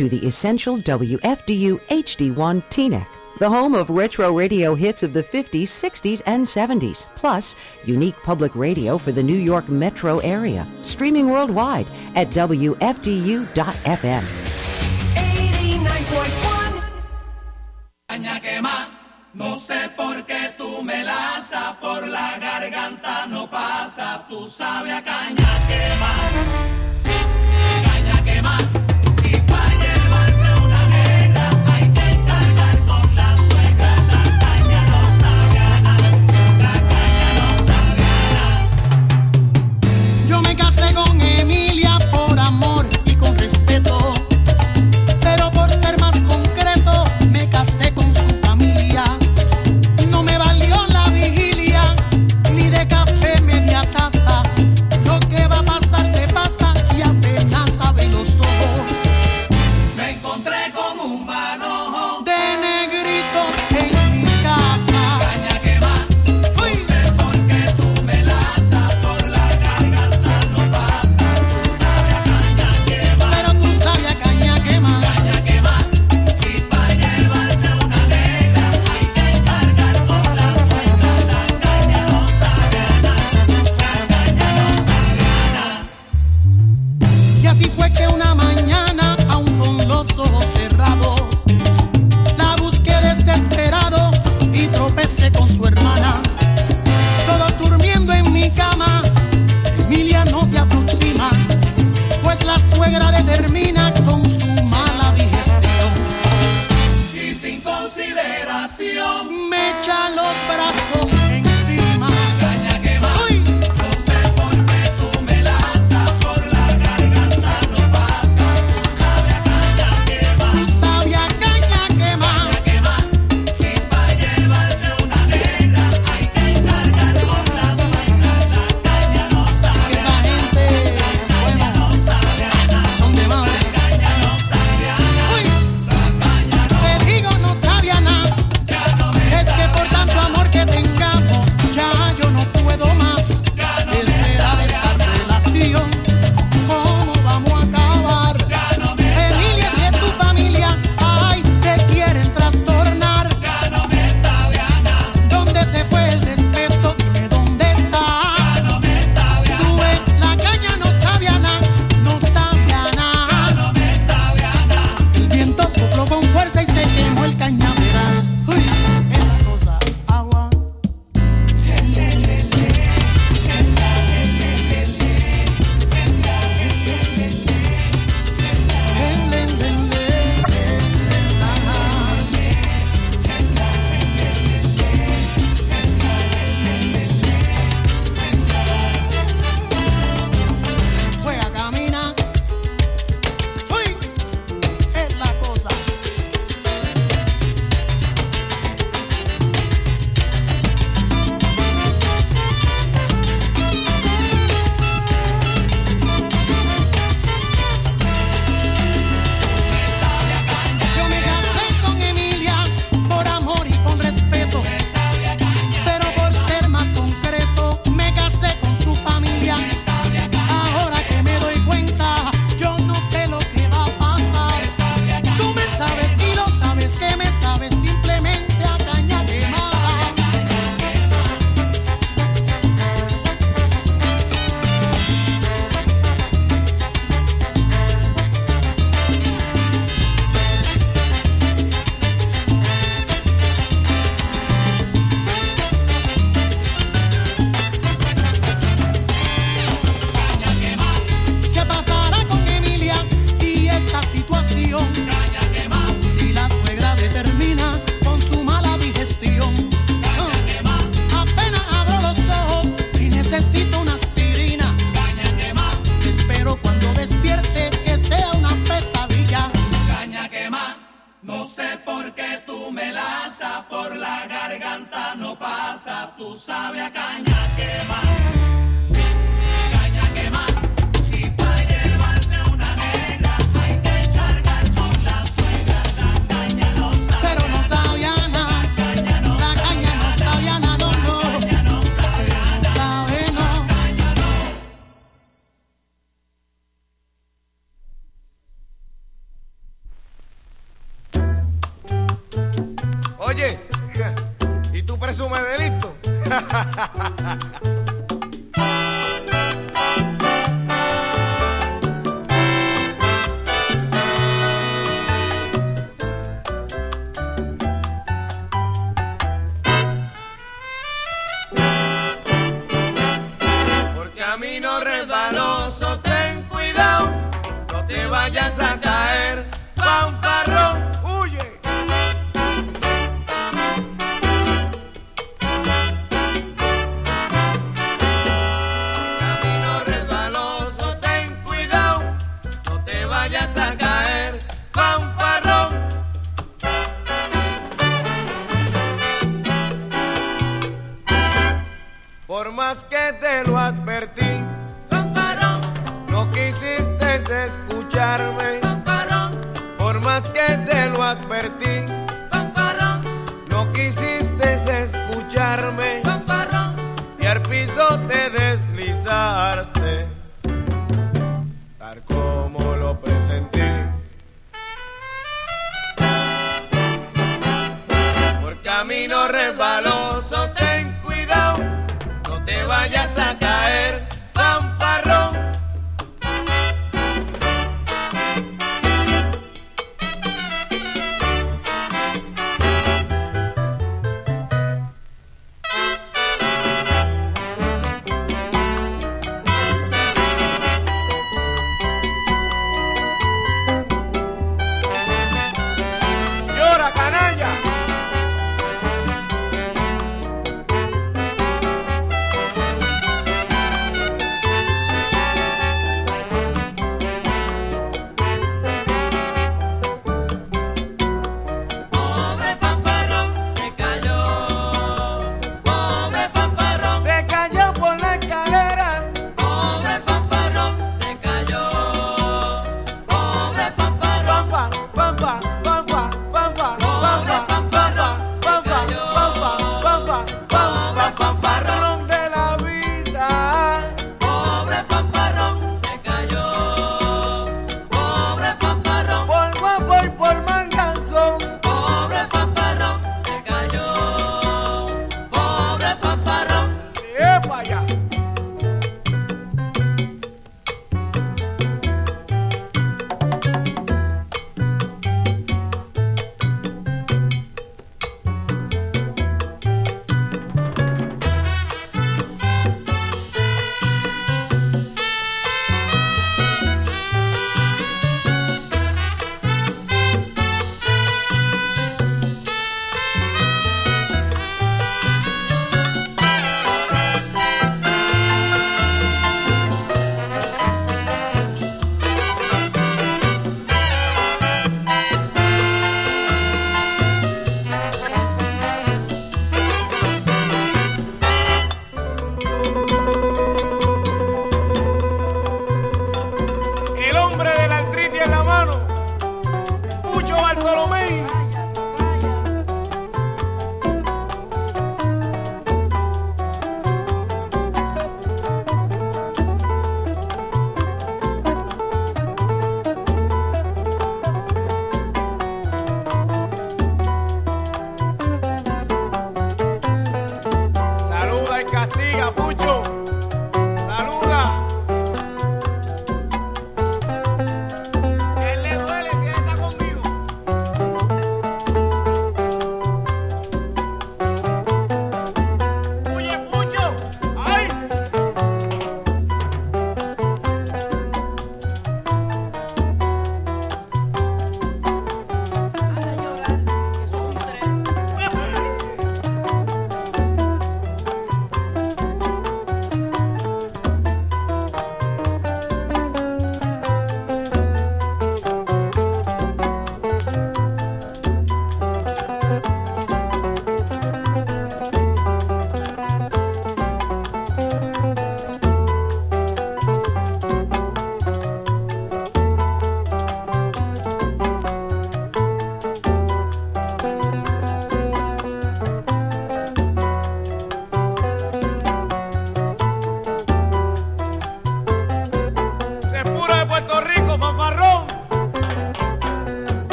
to the essential WFDU HD1 Teaneck, the home of retro radio hits of the 50s, 60s, and 70s, plus unique public radio for the New York metro area, streaming worldwide at WFDU.FM. No sé por qué tú me lanzas por la garganta, no pasa, tú sabes a caña quemar.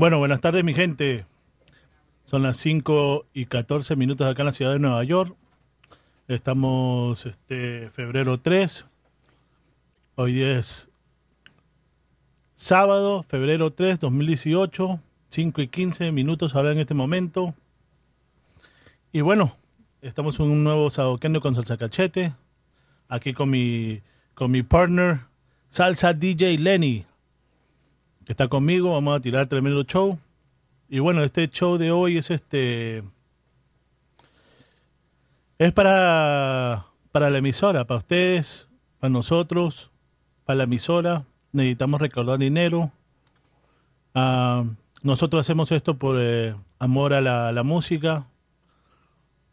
Bueno, buenas tardes mi gente. Son las 5 y 14 minutos acá en la ciudad de Nueva York. Estamos este febrero 3. Hoy es sábado, febrero 3, 2018. 5 y 15 minutos ahora en este momento. Y bueno, estamos en un nuevo Sadoquendo con Salsa Cachete. Aquí con mi, con mi partner, Salsa DJ Lenny está conmigo. Vamos a tirar tremendo show. Y bueno, este show de hoy es este. Es para, para la emisora, para ustedes, para nosotros, para la emisora. Necesitamos recaudar dinero. Ah, nosotros hacemos esto por eh, amor a la, la música.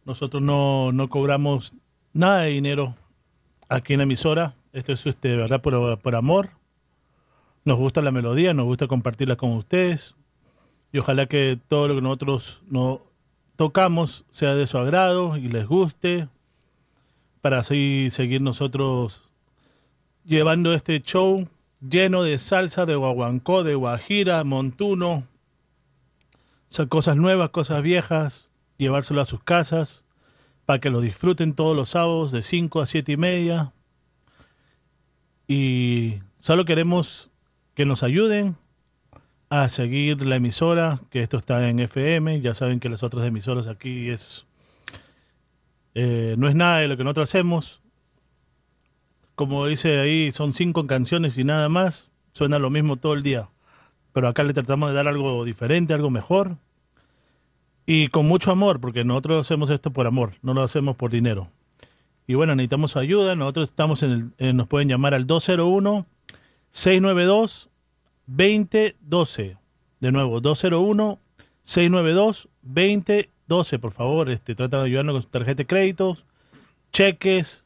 Nosotros no, no cobramos nada de dinero aquí en la emisora. Esto es este, verdad por, por amor. Nos gusta la melodía, nos gusta compartirla con ustedes. Y ojalá que todo lo que nosotros no tocamos sea de su agrado y les guste. Para así seguir nosotros llevando este show lleno de salsa, de guaguancó, de guajira, montuno. Cosas nuevas, cosas viejas. Llevárselo a sus casas para que lo disfruten todos los sábados de 5 a 7 y media. Y solo queremos que nos ayuden a seguir la emisora, que esto está en FM, ya saben que las otras emisoras aquí es Eh, no es nada de lo que nosotros hacemos. Como dice ahí, son cinco canciones y nada más. Suena lo mismo todo el día. Pero acá le tratamos de dar algo diferente, algo mejor. Y con mucho amor, porque nosotros hacemos esto por amor, no lo hacemos por dinero. Y bueno, necesitamos ayuda. Nosotros estamos en el, nos pueden llamar al 201 692 2012. De nuevo, 201 692 2012, por favor, este trata de ayudarnos con su tarjeta de créditos, cheques,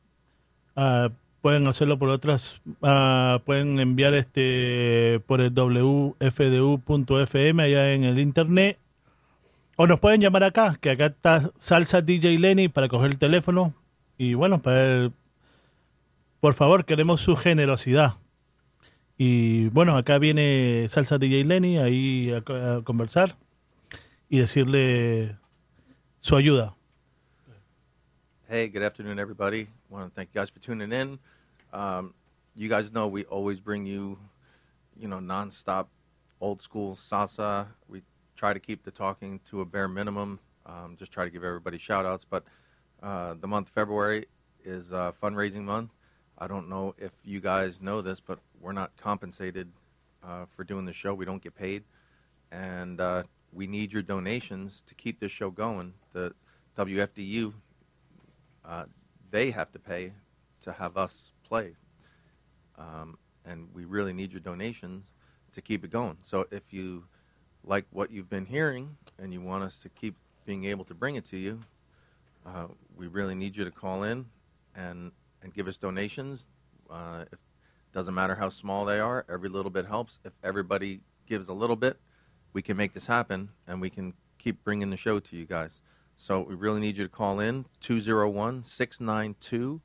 ah, pueden hacerlo por otras ah, pueden enviar este por el wfdu.fm allá en el internet o nos pueden llamar acá, que acá está Salsa DJ Lenny para coger el teléfono. Y bueno, para por favor, queremos su generosidad. Y bueno, acá viene Salsa DJ Lenny ahí a, a conversar y decirle su ayuda. Hey, good afternoon, everybody. I want to thank you guys for tuning in. Um, you guys know we always bring you, you know, nonstop old school salsa. We try to keep the talking to a bare minimum. Um, just try to give everybody shout outs. But uh, the month February is uh, fundraising month. I don't know if you guys know this, but we're not compensated uh, for doing the show. We don't get paid. And uh, we need your donations to keep this show going. The WFDU uh, they have to pay to have us play. Um, and we really need your donations to keep it going. So if you like what you've been hearing and you want us to keep being able to bring it to you, uh, we really need you to call in and, and give us donations. Uh, it doesn't matter how small they are, every little bit helps. If everybody gives a little bit, we can make this happen and we can keep bringing the show to you guys. So we really need you to call in 201 692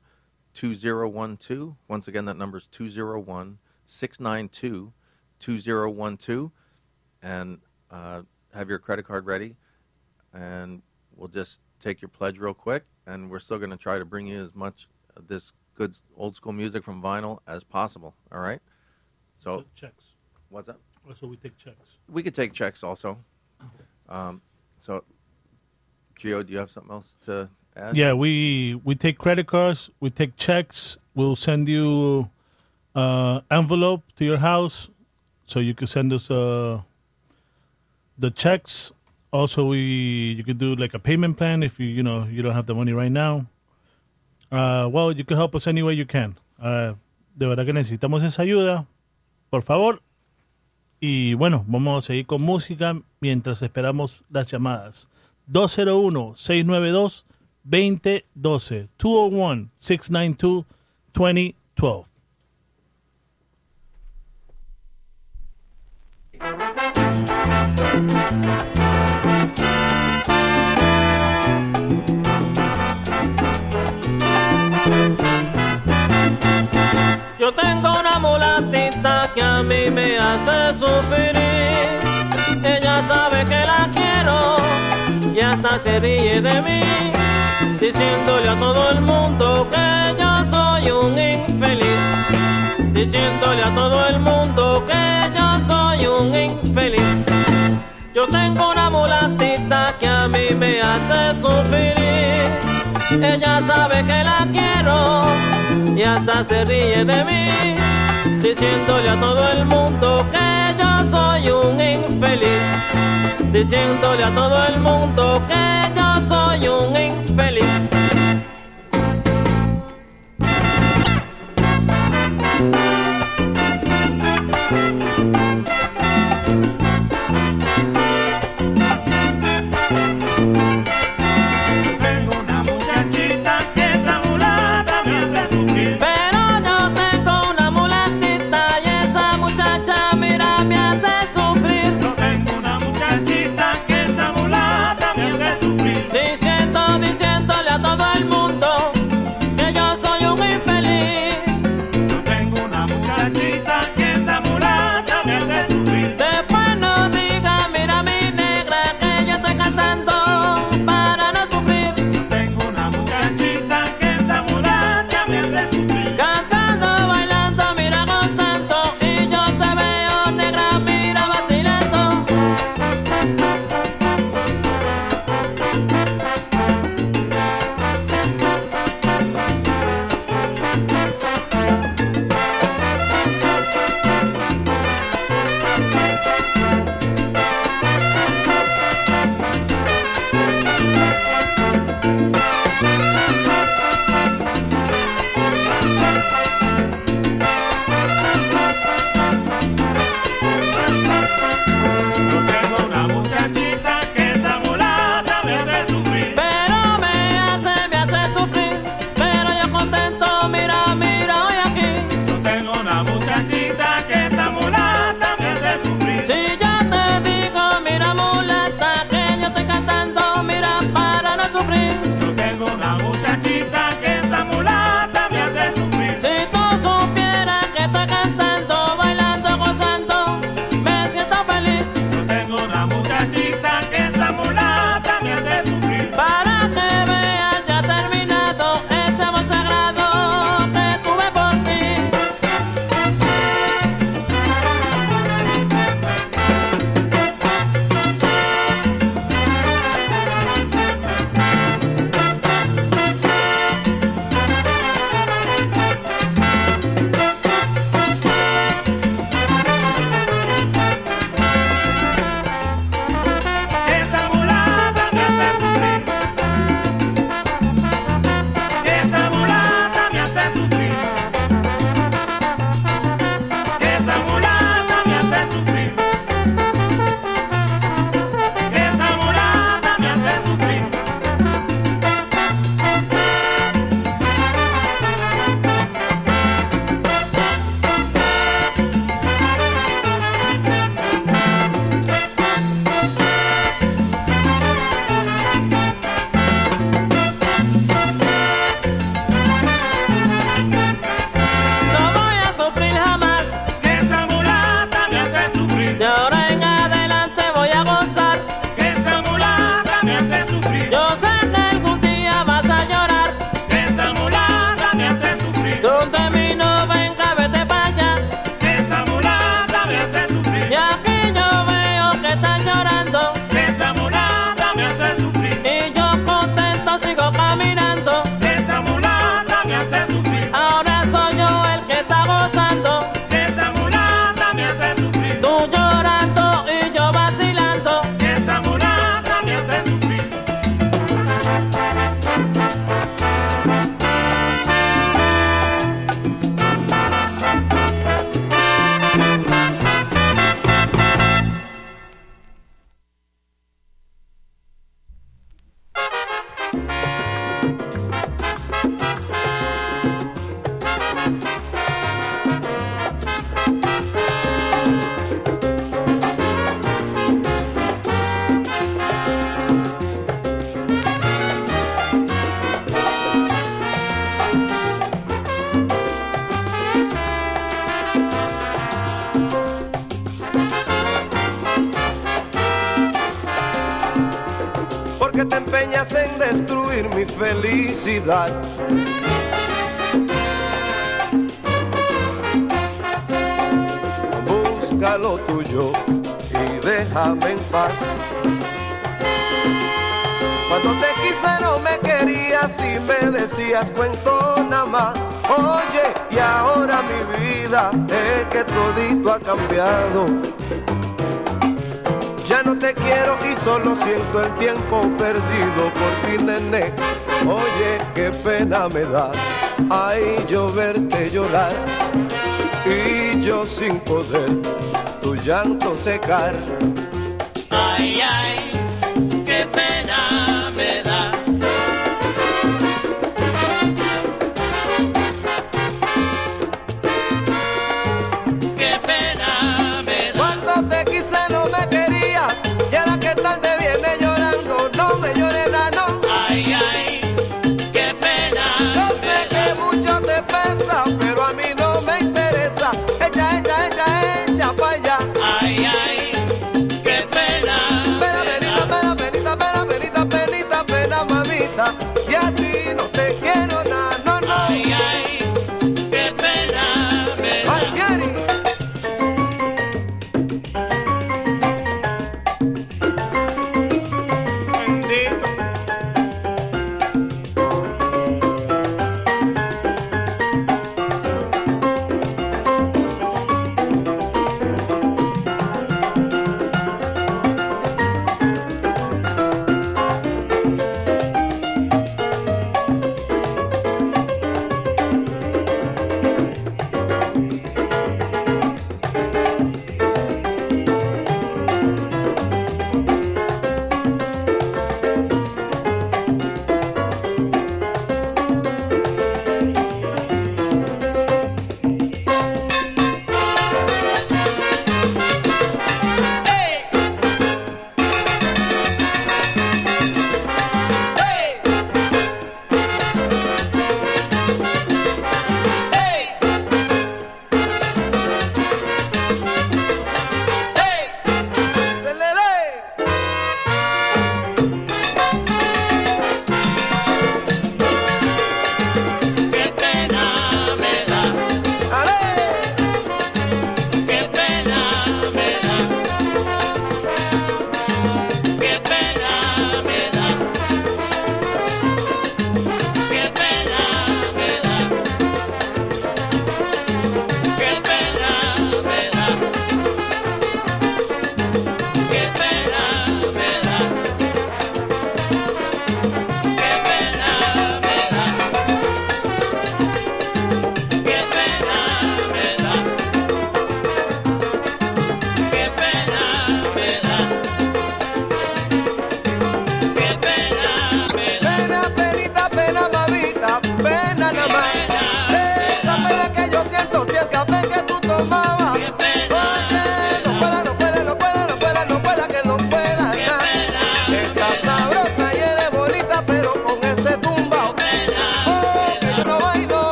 2012. Once again, that number is 201 692 2012. And uh, have your credit card ready. And we'll just take your pledge real quick. And we're still going to try to bring you as much of this good old school music from vinyl as possible. All right? So, checks. what's that? Also, we take checks. We could take checks also. Um, so, Geo, do you have something else to add? Yeah, we we take credit cards, we take checks. We'll send you uh, envelope to your house, so you can send us uh, the checks. Also, we you could do like a payment plan if you you know you don't have the money right now. Uh, well, you can help us any way you can. Uh, de verdad que necesitamos esa ayuda, por favor. Y bueno, vamos a seguir con música mientras esperamos las llamadas. 201-692-2012. 201-692-2012. Yo tengo una mulatita que a mí me hace sufrir. Ella sabe que la quiero y hasta se ríe de mí, diciéndole a todo el mundo que yo soy un infeliz. Diciéndole a todo el mundo que yo soy un infeliz. Yo tengo una mulatita que a mí me hace sufrir. Ella sabe que la quiero y hasta se ríe de mí, diciéndole a todo el mundo que yo soy un infeliz. Diciéndole a todo el mundo que yo soy un infeliz. ciudad. Busca lo tuyo y déjame en paz. Cuando te quise no me querías y me decías cuento nada más. Oye, y ahora mi vida es que todito ha cambiado. Ya no te quiero y solo siento el tiempo perdido por ti, nene pena me da, ay yo verte llorar y yo sin poder tu llanto secar.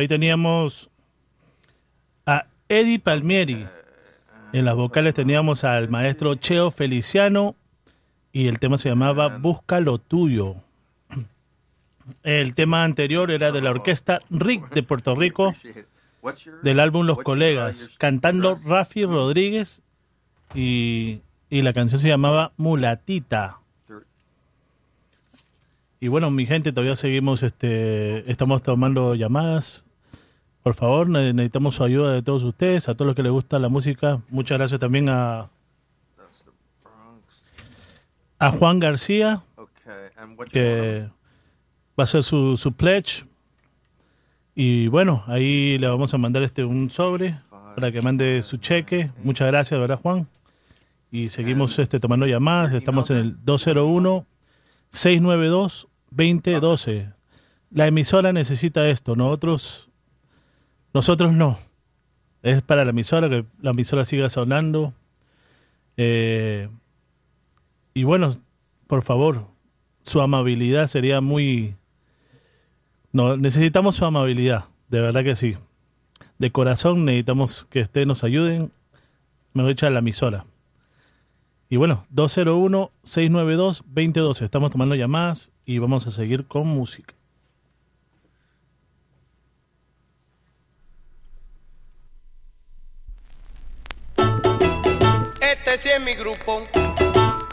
Ahí teníamos a Eddie Palmieri. En las vocales teníamos al maestro Cheo Feliciano y el tema se llamaba Busca lo tuyo. El tema anterior era de la orquesta Rick de Puerto Rico, del álbum Los Colegas, cantando Rafi Rodríguez y, y la canción se llamaba Mulatita. Y bueno, mi gente, todavía seguimos, este, estamos tomando llamadas. Por favor, ne- necesitamos su ayuda de todos ustedes, a todos los que les gusta la música. Muchas gracias también a, a Juan García, que va a hacer su, su pledge. Y bueno, ahí le vamos a mandar este un sobre para que mande su cheque. Muchas gracias, ¿verdad, Juan? Y seguimos este, tomando llamadas. Estamos en el 201-692-2012. La emisora necesita esto. Nosotros, nosotros no. Es para la emisora, que la emisora siga sonando. Eh, y bueno, por favor, su amabilidad sería muy... No, necesitamos su amabilidad, de verdad que sí. De corazón necesitamos que ustedes nos ayuden, mejor dicho, a la emisora. Y bueno, 201-692-2012. Estamos tomando llamadas y vamos a seguir con música. Sí es mi grupo,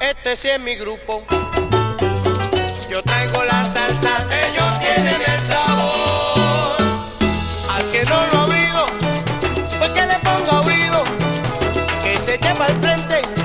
este sí es mi grupo. Yo traigo la salsa, ellos tienen el sabor. Al que no lo oído, pues que le ponga oído, que se para el frente,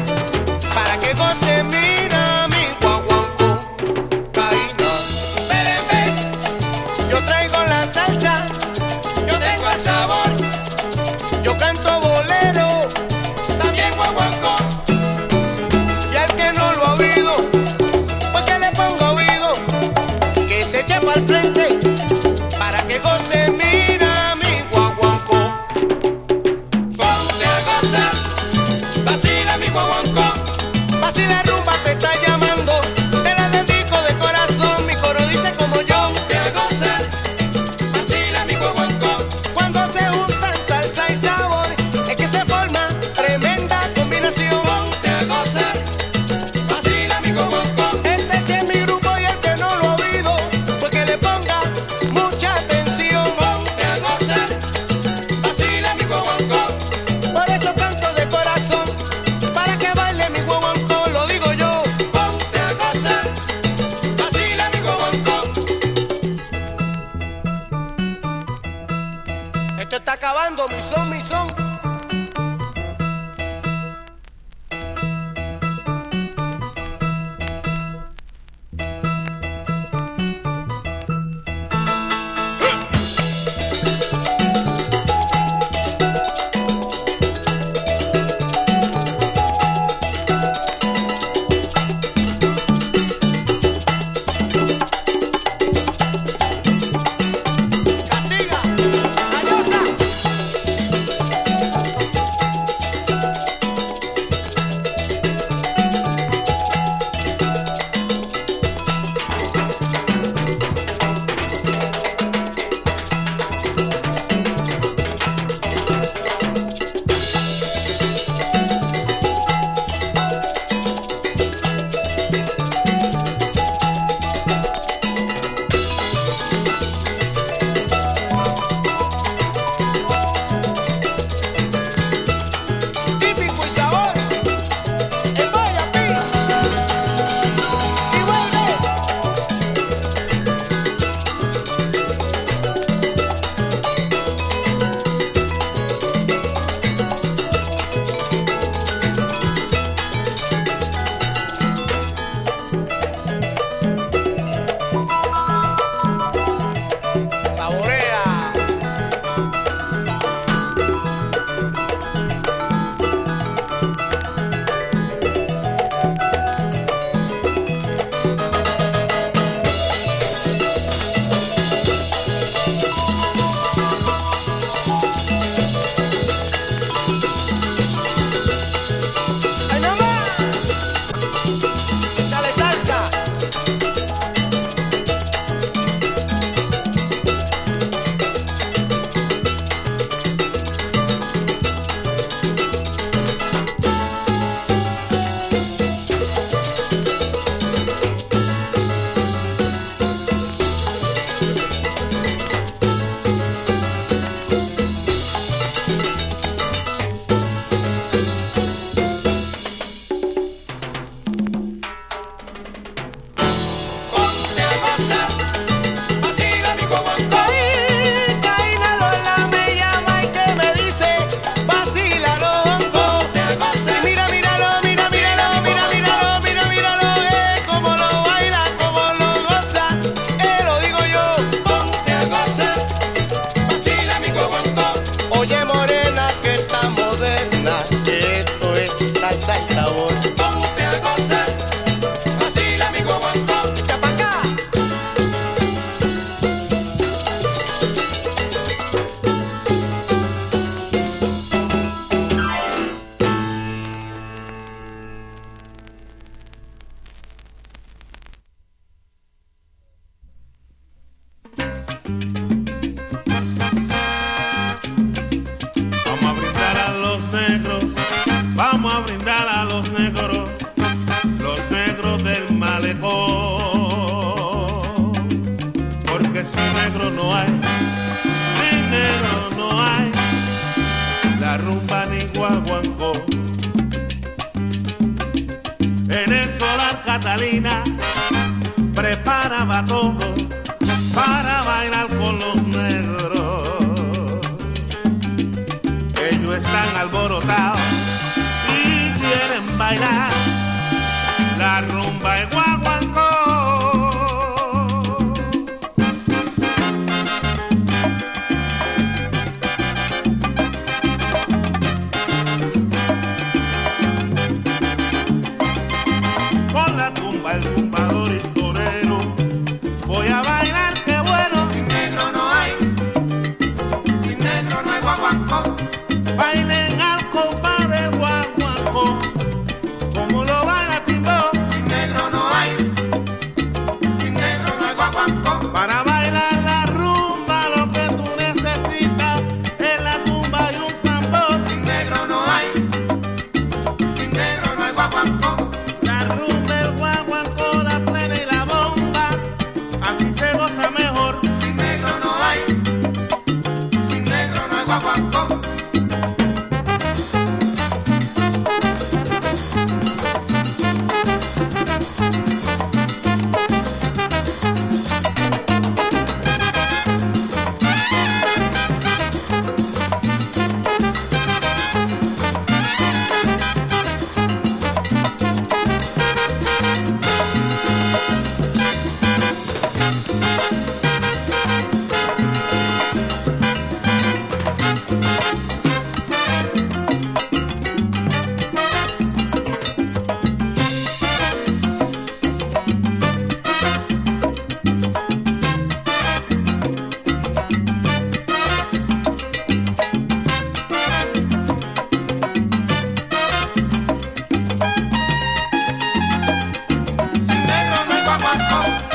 negro no hay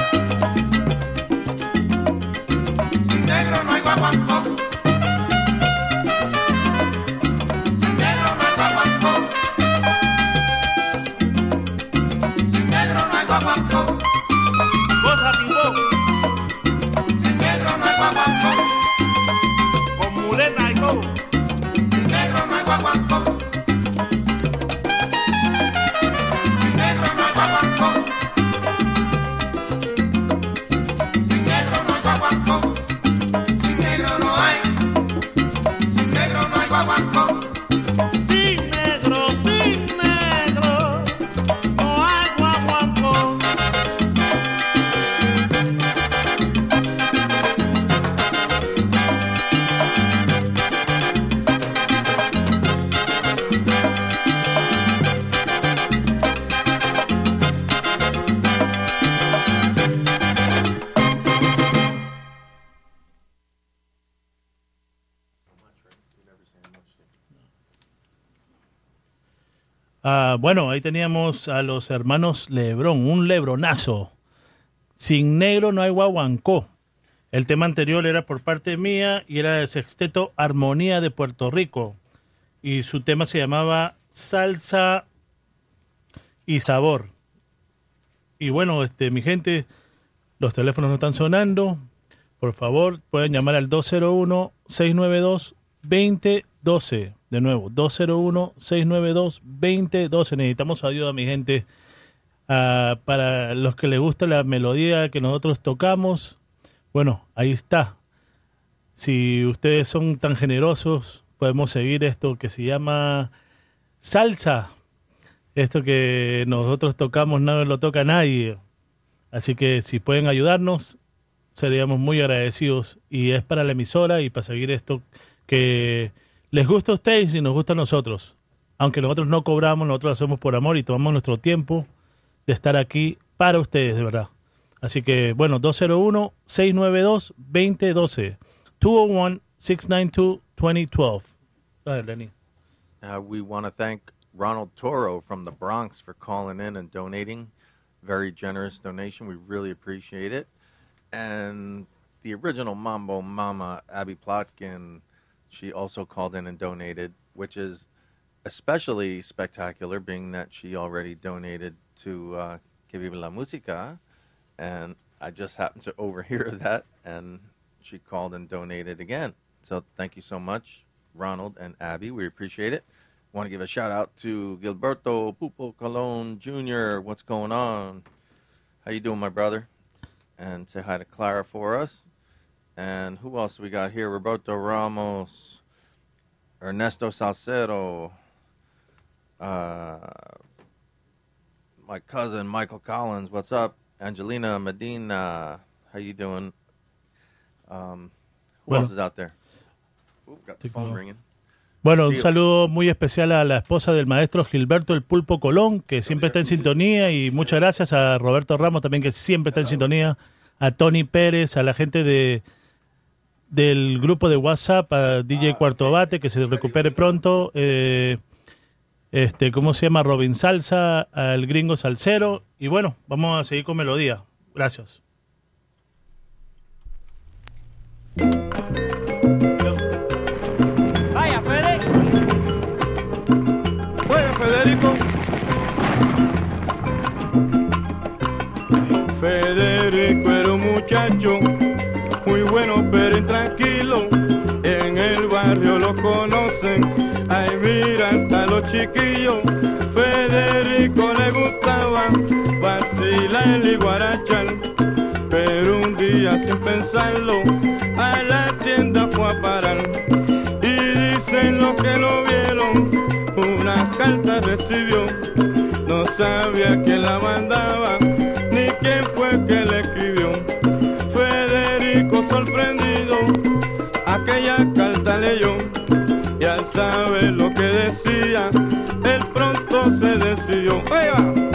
ahí teníamos a los hermanos Lebrón, un lebronazo. Sin negro no hay guaguancó. El tema anterior era por parte mía y era de Sexteto Armonía de Puerto Rico. Y su tema se llamaba Salsa y Sabor. Y bueno, este, mi gente, los teléfonos no están sonando. Por favor, pueden llamar al 201-692-2012. De nuevo, 201-692-2012. Necesitamos ayuda, mi gente. Ah, para los que les gusta la melodía que nosotros tocamos, bueno, ahí está. Si ustedes son tan generosos, podemos seguir esto que se llama salsa. Esto que nosotros tocamos no lo toca nadie. Así que si pueden ayudarnos, seríamos muy agradecidos. Y es para la emisora y para seguir esto que les gusta a ustedes y nos gusta a nosotros. Aunque nosotros no cobramos, nosotros lo hacemos por amor y tomamos nuestro tiempo de estar aquí para ustedes, de verdad. Así que, bueno, 201-692-2012. 201-692-2012. Go ahead, Lenny. Uh, we want to thank Ronald Toro from the Bronx for calling in and donating. Very generous donation. We really appreciate it. And the original Mambo Mama, Abby Plotkin, she also called in and donated, which is especially spectacular, being that she already donated to uh, que vive la música, and I just happened to overhear that, and she called and donated again. So thank you so much, Ronald and Abby. We appreciate it. Want to give a shout out to Gilberto Pupo Colon Jr. What's going on? How you doing, my brother? And say hi to Clara for us. And who else we got here? Roberto Ramos, Ernesto Salcedo, uh, my cousin Michael Collins. What's up? Angelina Medina. How you doing? Um, who Bueno. else is out there? Ooh, got the phone ringing. Bueno, un saludo muy especial a la esposa del maestro Gilberto El Pulpo Colón, que siempre está en sintonía, y muchas gracias a Roberto Ramos también, que siempre está en sintonía, a Tony Pérez, a la gente de del grupo de WhatsApp, a DJ Cuarto Bate, que se recupere pronto, eh, este, ¿cómo se llama? Robin Salsa, al gringo Salcero, y bueno, vamos a seguir con melodía. Gracias. Pero intranquilo. En el barrio lo conocen, ay mira hasta los chiquillos. Federico le gustaba vacilar y guarachar, pero un día sin pensarlo a la tienda fue a parar. Y dicen los que lo vieron, una carta recibió, no sabía quién la mandaba ni quién fue que le escribió. Federico sorprendido, aquella carta leyó y al saber lo que decía, él pronto se decidió. Oiga,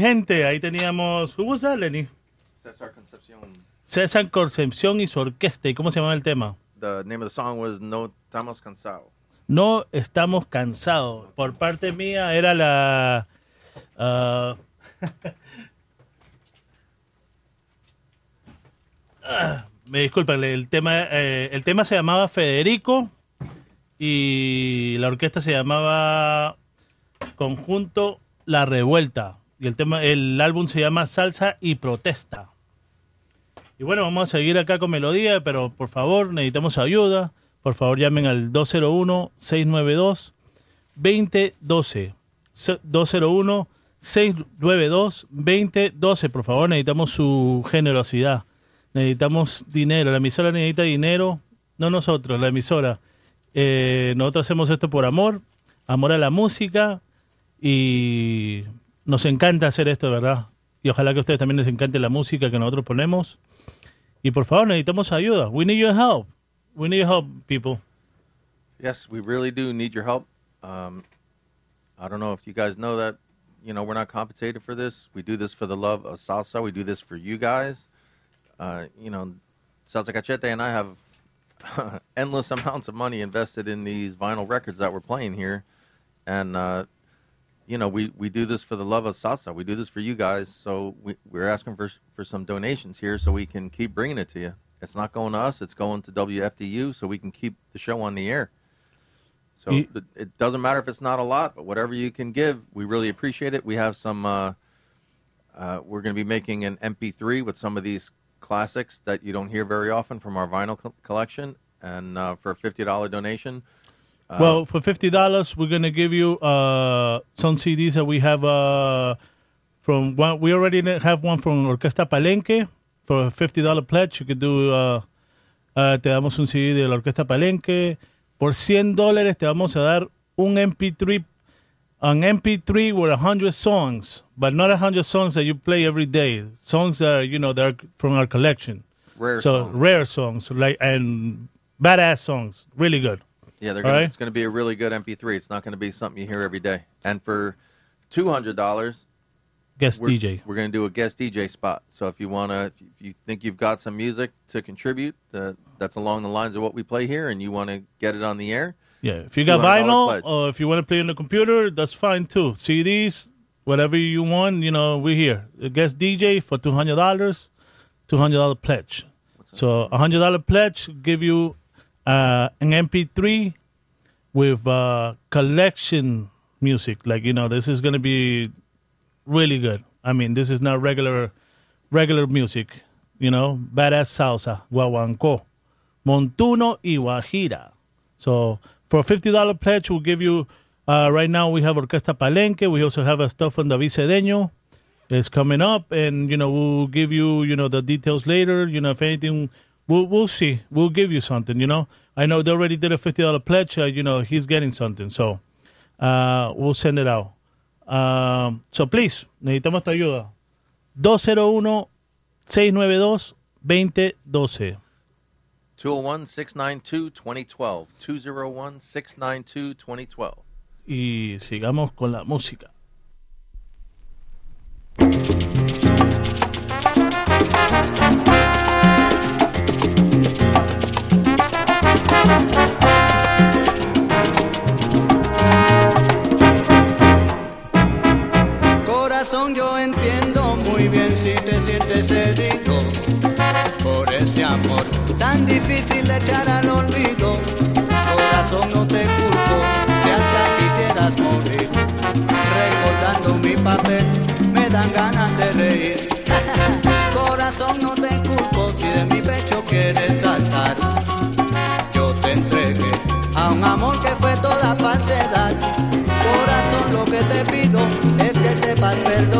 Gente, ahí teníamos. ¿Who was that, Lenny? Cesar Concepcion. César Concepción y su orquesta. ¿Y cómo se llama el tema? The name of the song was No Estamos Cansados. No estamos cansados. Por parte mía era la. ah, ah, me disculpan, el tema, eh, el tema se llamaba Federico y la orquesta se llamaba Conjunto La Revuelta. Y el tema, el álbum se llama Salsa y Protesta. Y bueno, vamos a seguir acá con melodía, pero por favor, necesitamos ayuda. Por favor, llamen al 201-692-2012. 201-692-2012. Por favor, necesitamos su generosidad. Necesitamos dinero. La emisora necesita dinero. No nosotros, la emisora. Eh, nosotros hacemos esto por amor, amor a la música y nos encanta hacer esto, ¿verdad? Y ojalá que a ustedes también les encante la música que nosotros ponemos. Y por favor, necesitamos ayuda. We need your help. We need your help, people. Yes, we really do need your help. Um, I don't know if you guys know that. You know, we're not compensated for this. We do this for the love of salsa. We do this for you guys. Uh, you know, Salsa Cachete and I have endless amounts of money invested in these vinyl records that we're playing here. And, uh, you know, we, we do this for the love of salsa. We do this for you guys. So we, we're asking for, for some donations here so we can keep bringing it to you. It's not going to us, it's going to WFDU so we can keep the show on the air. So Y- it- doesn't matter if it's not a lot, but whatever you can give, we really appreciate it. We have some. Uh, uh, we're going to be making an MP3 with some of these classics that you don't hear very often from our vinyl co- collection, and uh, for a fifty dollar donation. Uh, well, for fifty dollars, we're gonna give you uh, some CDs that we have uh, from one. We already have one from Orquesta Palenque for a fifty dollar pledge. You could do. Uh, uh, te damos un CD de la Orquesta Palenque. Por 100 dólares te vamos a dar un MP3, an MP3 with 100 songs, but not 100 songs that you play every day. Songs that are, you know that are from our collection. Rare so songs. rare songs, like and badass songs, really good. Yeah, they're gonna, right. it's going to be a really good MP3. It's not going to be something you hear every day. And for two hundred dollars, guest we're, DJ. We're going to do a guest DJ spot. So if you want to, if you think you've got some music to contribute uh, that's along the lines of what we play here, and you want to get it on the air, Yeah, if you got vinyl or if you want to play on the computer, that's fine too. CDs, whatever you want, you know, we're here. A guest DJ for two hundred dollars, two hundred dollar pledge. So a hundred dollar pledge give you uh, an MP3 with uh, collection music. Like you know, this is gonna be really good. I mean, this is not regular regular music. You know, badass salsa, guaguancó, montuno y guajira. So for a fifty dollar pledge, we'll give you. Uh, right now we have Orquesta Palenque. We also have a stuff from David Cedeño. It's coming up, and you know we'll give you you know the details later. You know if anything, we'll we'll see. We'll give you something. You know I know they already did a fifty dollar pledge. Uh, you know he's getting something, so uh, we'll send it out. Um, so please necesitamos tu ayuda. 201 692 2012. 201 692 2012. 201 692 2012. y sigamos con la música. Corazón, yo entiendo muy bien si te sientes herido por ese amor tan difícil de echar al olvido. Corazón, no te culpo si hasta quisieras morir. Recordando mi papel, un amor que fue toda falsedad. Corazón, lo que te pido es que sepas perdonar.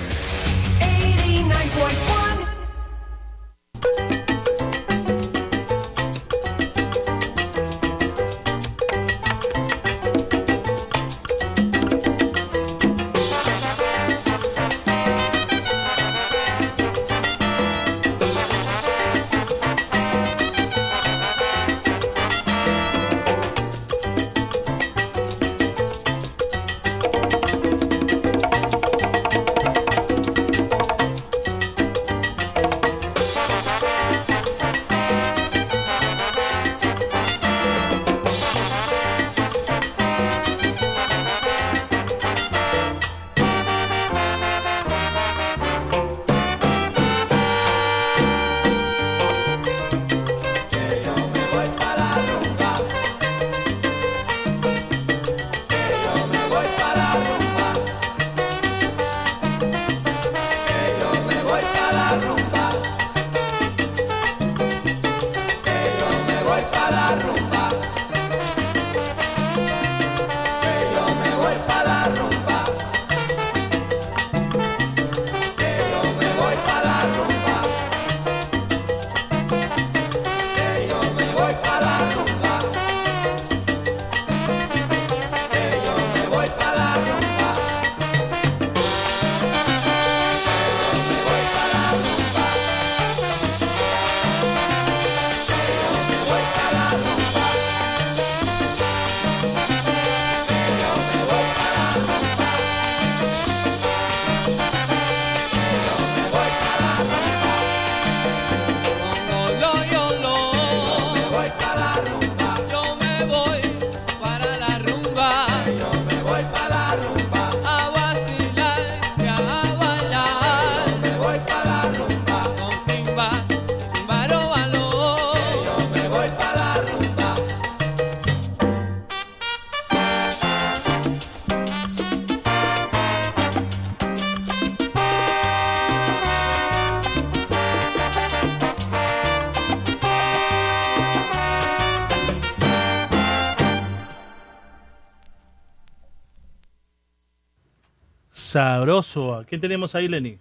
sabroso. ¿Quién tenemos ahí, Lenny?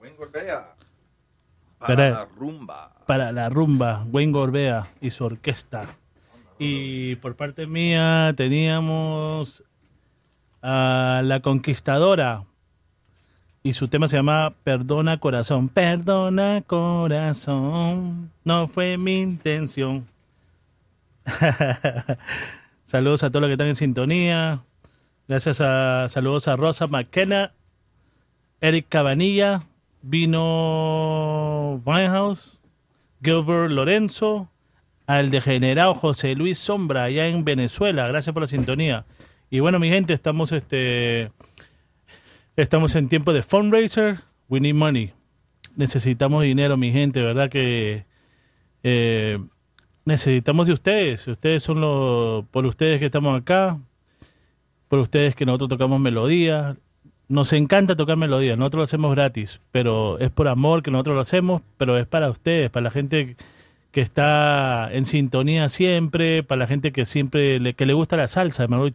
Wayne Gorbea. Para- Para la rumba. Para la rumba, Wayne Gorbea y su orquesta. Y por parte mía teníamos a La Conquistadora. Y su tema se llama Perdona Corazón. Perdona Corazón. No fue mi intención. saludos a todos los que están en sintonía. Gracias a saludos a Rosa McKenna, Eric Cabanilla, Vino Winehouse, Gilbert Lorenzo, al degenerado José Luis Sombra allá en Venezuela. Gracias por la sintonía. Y bueno, mi gente, estamos este estamos en tiempo de fundraiser. We need money. Necesitamos dinero, mi gente, ¿verdad? Que eh, necesitamos de ustedes. Ustedes son los, por ustedes que estamos acá, por ustedes que nosotros tocamos melodías. Nos encanta tocar melodías, nosotros lo hacemos gratis, pero es por amor que nosotros lo hacemos, pero es para ustedes, para la gente que está en sintonía siempre, para la gente que siempre le, que le gusta la salsa, mejor.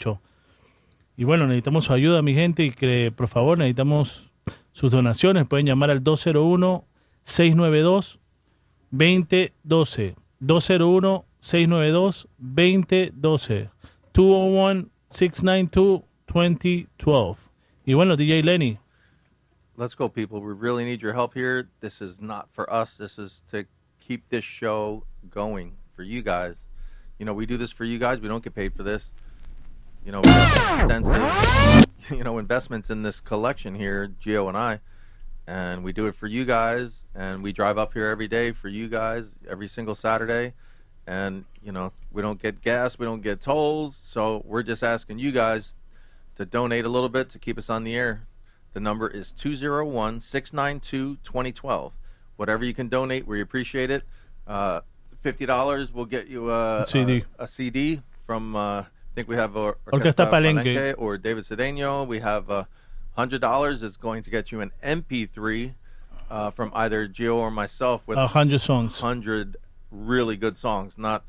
Y bueno, necesitamos su ayuda, mi gente, y que por favor necesitamos sus donaciones. Pueden llamar al 201-692-2012. 201-692-2012. 201-692-2012. Y bueno, DJ Lenny. Let's go, people. We really need your help here. This is not for us. This is to keep this show going for you guys. You know, we do this for you guys. We don't get paid for this. You know, we have extensive, you know, investments in this collection here, Gio and I, and we do it for you guys. And we drive up here every day for you guys, every single Saturday. And you know, we don't get gas, we don't get tolls, so we're just asking you guys to donate a little bit to keep us on the air. The number is 201 692 2012. Whatever you can donate, we appreciate it. Uh, $50 will get you a CD. A, a CD from, uh, I think we have uh, Orquesta Palenque. or David Cedeno. We have uh, $100 is going to get you an MP3 uh, from either Gio or myself with A hundred songs. 100 really good songs, not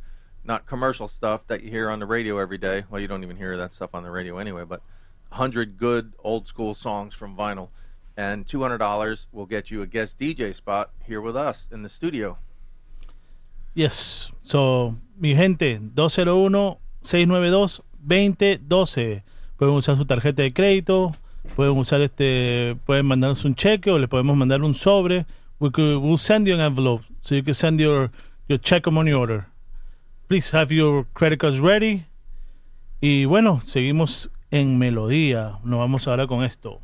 not commercial stuff that you hear on the radio every day. Well, you don't even hear that stuff on the radio anyway, but 100 good old school songs from vinyl. And $200 will get you a guest DJ spot here with us in the studio. Yes. So, mi gente, 201-692-2012. Pueden usar su tarjeta de crédito, pueden usar este, pueden mandarnos un cheque o le podemos mandar un sobre. We could, we'll send you an envelope so you can send your, your check money order. Please have your credit cards ready. Y bueno, seguimos en melodía. Nos vamos ahora con esto.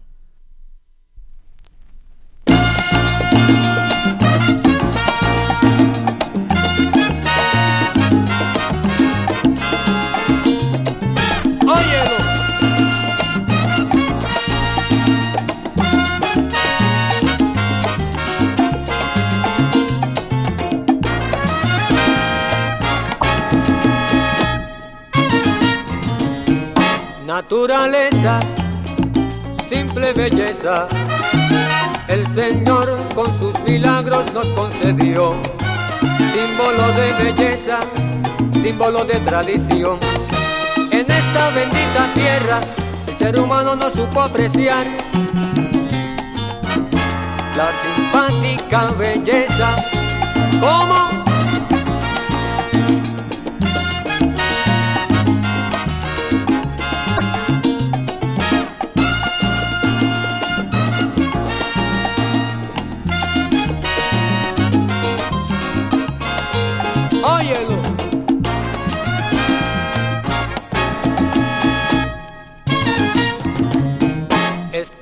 Naturaleza, simple belleza, el Señor con sus milagros nos concedió. Símbolo de belleza, símbolo de tradición. En esta bendita tierra, el ser humano no supo apreciar la simpática belleza. ¿Cómo?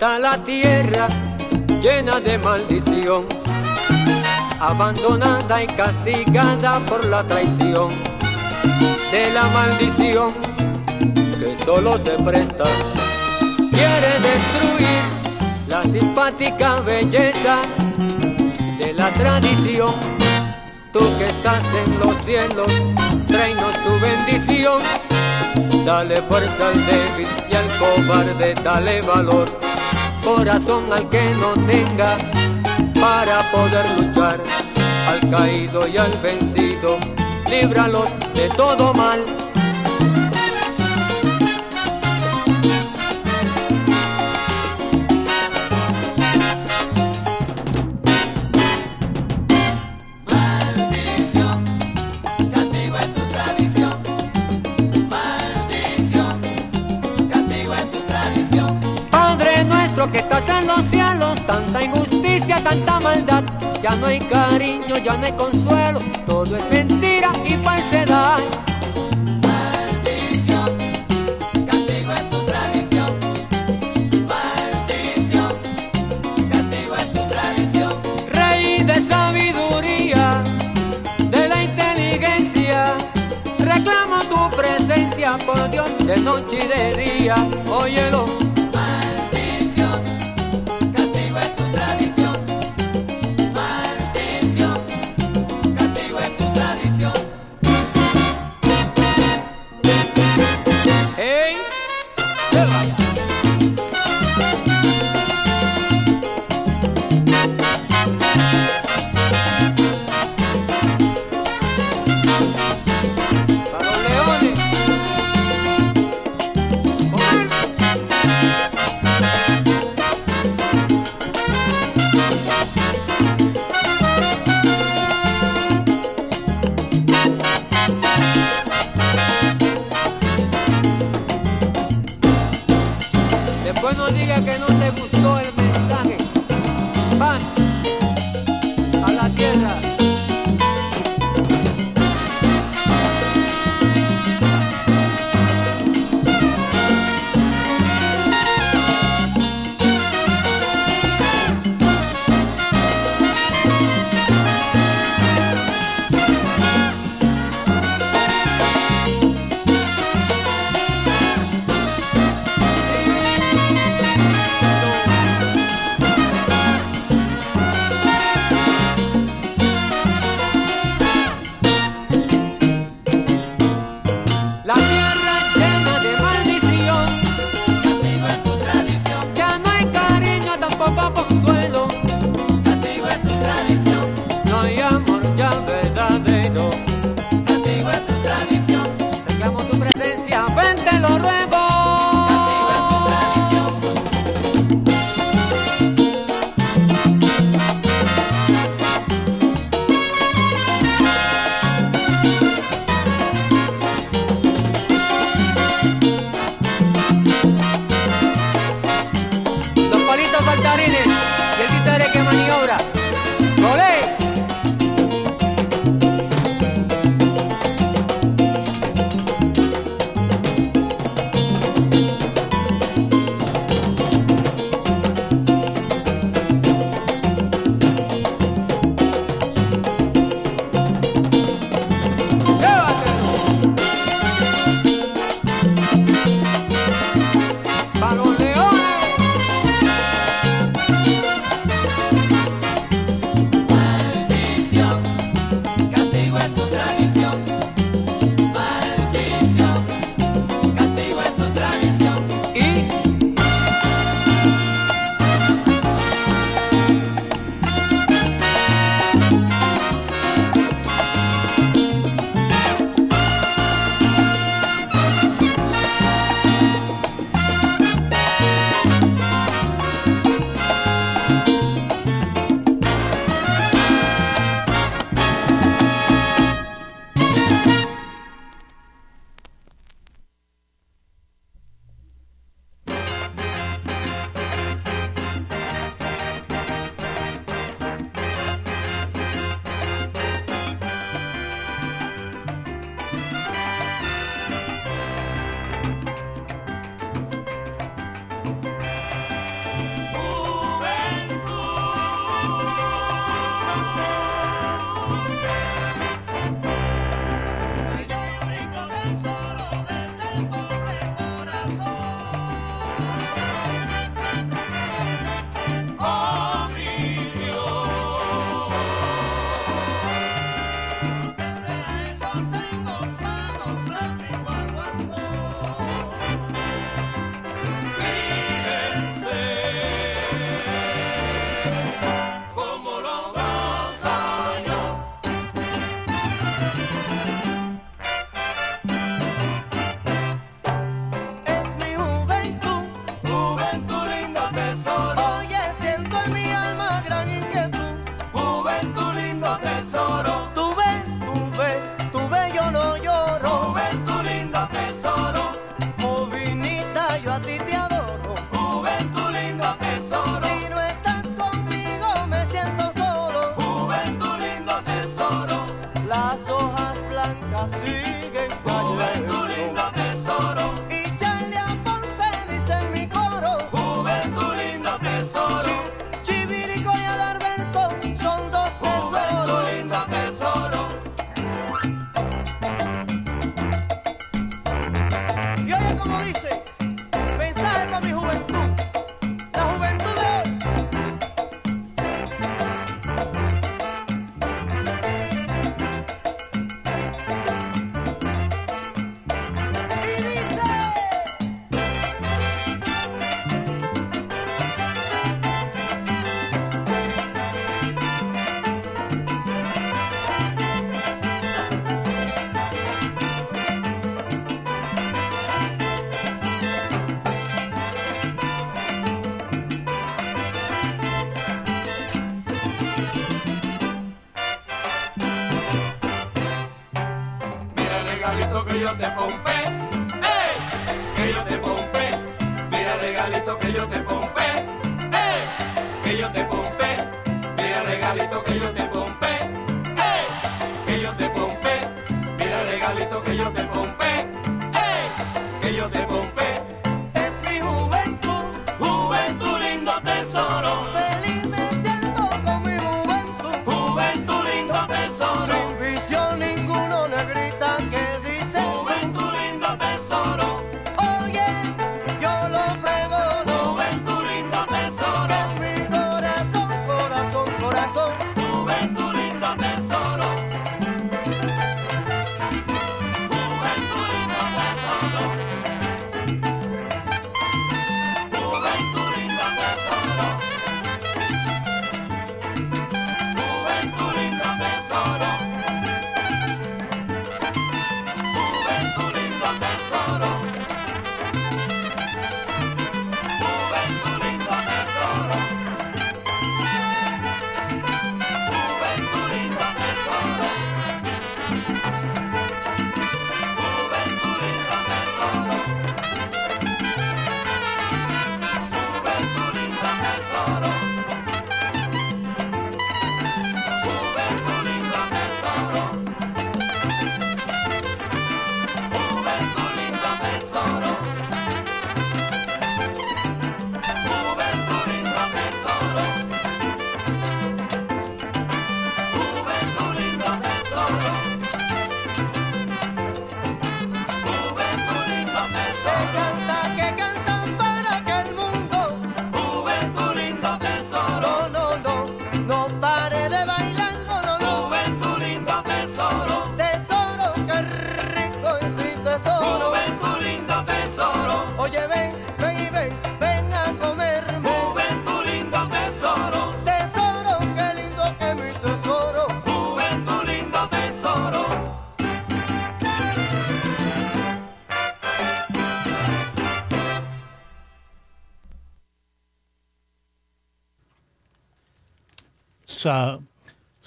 La tierra llena de maldición, abandonada y castigada por la traición de la maldición que solo se presta. Quiere destruir la simpática belleza de la tradición. Tú que estás en los cielos, tráenos tu bendición. Dale fuerza al débil y al cobarde, dale valor. Corazón al que no tenga para poder luchar. Al caído y al vencido, líbralos de todo mal. Tanta injusticia, tanta maldad, ya no hay cariño, ya no hay consuelo, todo es mentira y falsedad. Maldición, castigo es tu tradición. Maldición, castigo es tu tradición. Rey de sabiduría, de la inteligencia, reclamo tu presencia, por Dios, de noche y de día, óyelo. Maldición,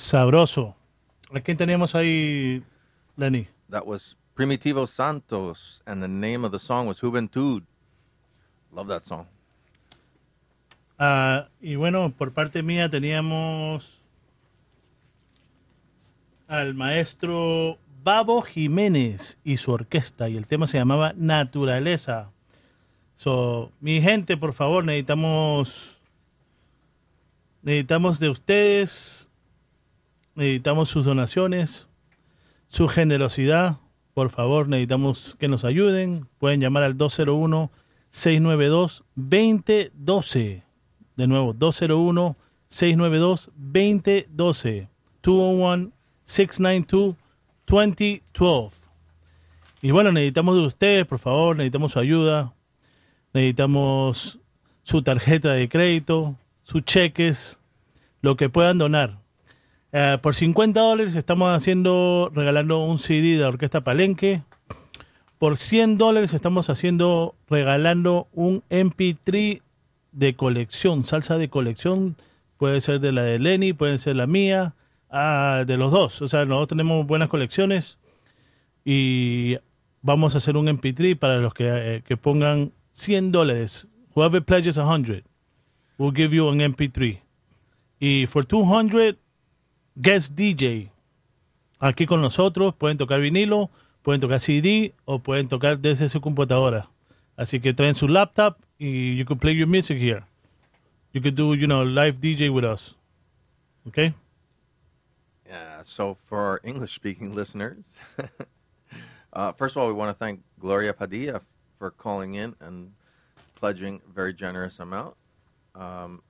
sabroso. ¿A quién teníamos ahí, Lenny? That was Primitivo Santos, and the name of the song was Juventud. Love that song. Ah, y bueno, por parte mía teníamos al maestro Babo Jiménez y su orquesta, y el tema se llamaba Naturaleza. So, mi gente, por favor, necesitamos necesitamos de ustedes, necesitamos sus donaciones, su generosidad. Por favor, necesitamos que nos ayuden. Pueden llamar al 201 692 2012. De nuevo, 201 692 2012. 201 692 2012. Y bueno, necesitamos de ustedes, por favor, necesitamos su ayuda. Necesitamos su tarjeta de crédito, sus cheques, lo que puedan donar. Eh, por 50 dólares estamos haciendo, regalando un CD de Orquesta Palenque. Por 100 dólares estamos haciendo, regalando un MP3 de colección, salsa de colección. Puede ser de la de Lenny, puede ser la mía, ah, de los dos. O sea, nosotros tenemos buenas colecciones y vamos a hacer un MP3 para los que, eh, que pongan 100 dólares. Whoever pledges 100, we'll give you an MP3. Y for 200, guest DJ. aquí con nosotros, pueden tocar vinilo, pueden tocar CD o pueden tocar desde su computadora. Así que traen su laptop y you can play your music here. You can do, you know, live DJ with us. Okay? Yeah, so for our English speaking listeners, uh, first of all, we want to thank Gloria Padilla for calling in and pledging a very generous amount. Um,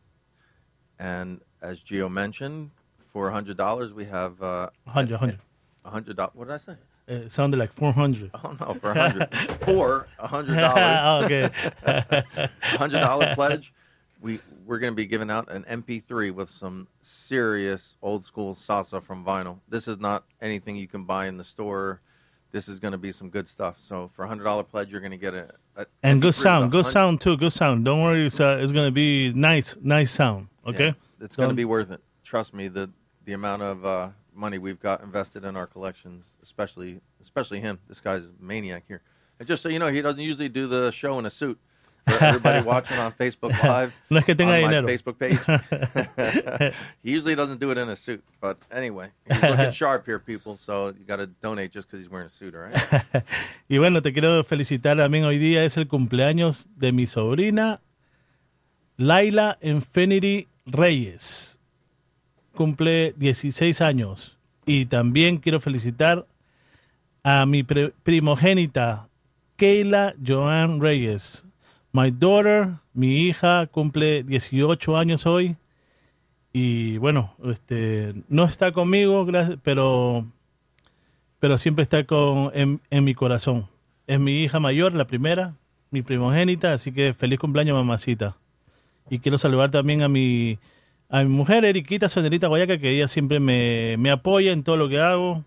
and as Gio mentioned, for $100, we have. Uh, 100, 100. $100. What did I say? It sounded like 400. Oh, no, for 100 For $100. Oh, okay. $100 pledge. We, we're going to be giving out an MP3 with some serious old school salsa from vinyl. This is not anything you can buy in the store. This is going to be some good stuff. So for a $100 pledge, you're going to get a. a And good MP3 with sound, good sound too, good sound. Don't worry, it's, uh, it's going to be nice, nice sound. Okay? Yeah, it's going to be worth it. Trust me, the the amount of uh, money we've got invested in our collections, especially especially him. This guy's a maniac here. And just so you know, he doesn't usually do the show in a suit. For everybody watching on Facebook Live, No es que tenga on my dinero. Facebook page, he usually doesn't do it in a suit. But anyway, he's looking sharp here, people. So you got to donate just because he's wearing a suit, all right? Y bueno, te quiero felicitar también hoy día es el cumpleaños de mi sobrina Laila Infinity Reyes. Cumple 16 años. Y también quiero felicitar a mi primogénita Keila Joan Reyes. My daughter, mi hija, cumple 18 años hoy. Y bueno, este, no está conmigo, pero pero siempre está con, en, en mi corazón. Es mi hija mayor, la primera, mi primogénita, así que feliz cumpleaños, mamacita. Y quiero saludar también a mi, a mi mujer, Eriquita Sonerita Guayaca, que ella siempre me, me apoya en todo lo que hago.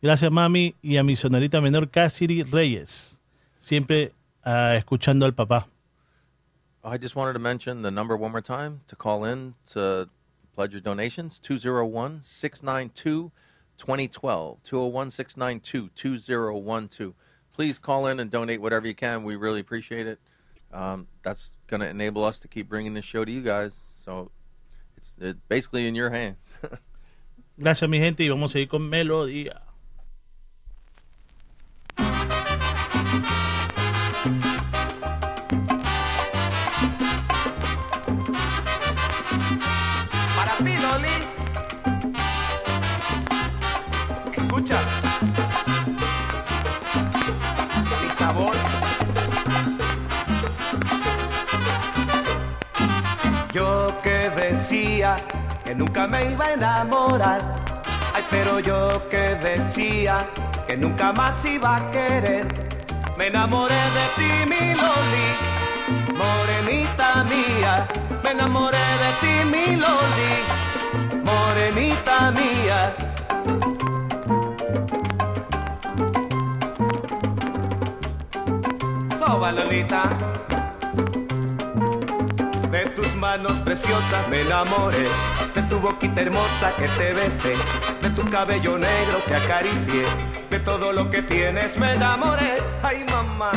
Gracias, mami. Y a mi sonorita menor, Cassidy Reyes, siempre ah, escuchando al papá. I just wanted to mention the number one more time to call in to pledge your donations 201 692 2012. 201 692 2012. Please call in and donate whatever you can. We really appreciate it. Um, that's going to enable us to keep bringing this show to you guys. So it's, basically in your hands. Gracias, mi gente, y vamos a seguir con melodía. Que nunca me iba a enamorar. Ay, pero yo que decía que nunca más iba a querer. Me enamoré de ti, mi Loli, morenita mía. Me enamoré de ti, mi Loli, morenita mía. Soba, Lolita. Manos preciosas me enamoré, de tu boquita hermosa que te besé, de tu cabello negro que acaricié, de todo lo que tienes me enamoré. Ay, mamá.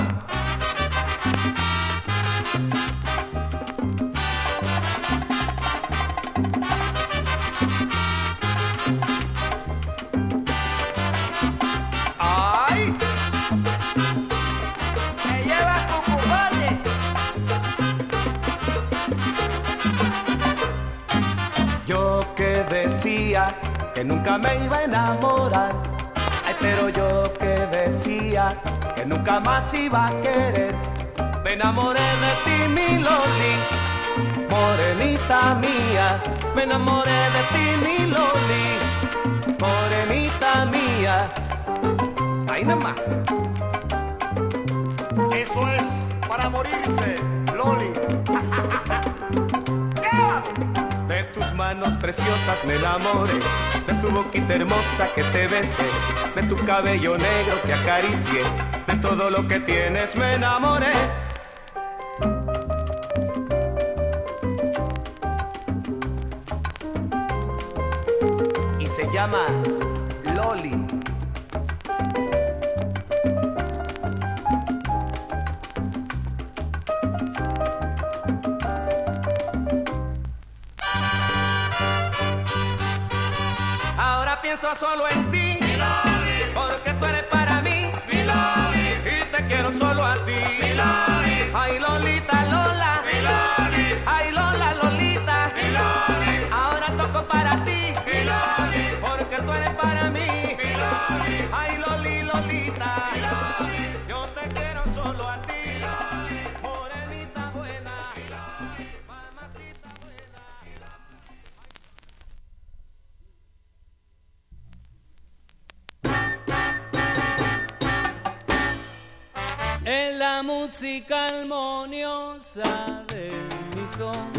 Que nunca me iba a enamorar. Ay, pero yo que decía que nunca más iba a querer. Me enamoré de ti, mi Loli, morenita mía. Me enamoré de ti, mi Loli, morenita mía. Ahí nomás. Eso es para morirse, Loli. De tus manos preciosas me enamoré, de tu boquita hermosa que te besé, de tu cabello negro que acaricié, de todo lo que tienes me enamoré. Y se llama pienso solo en ti. porque tú eres para mí, y te quiero solo a ti. Ay Lolita, música armoniosa de mi son,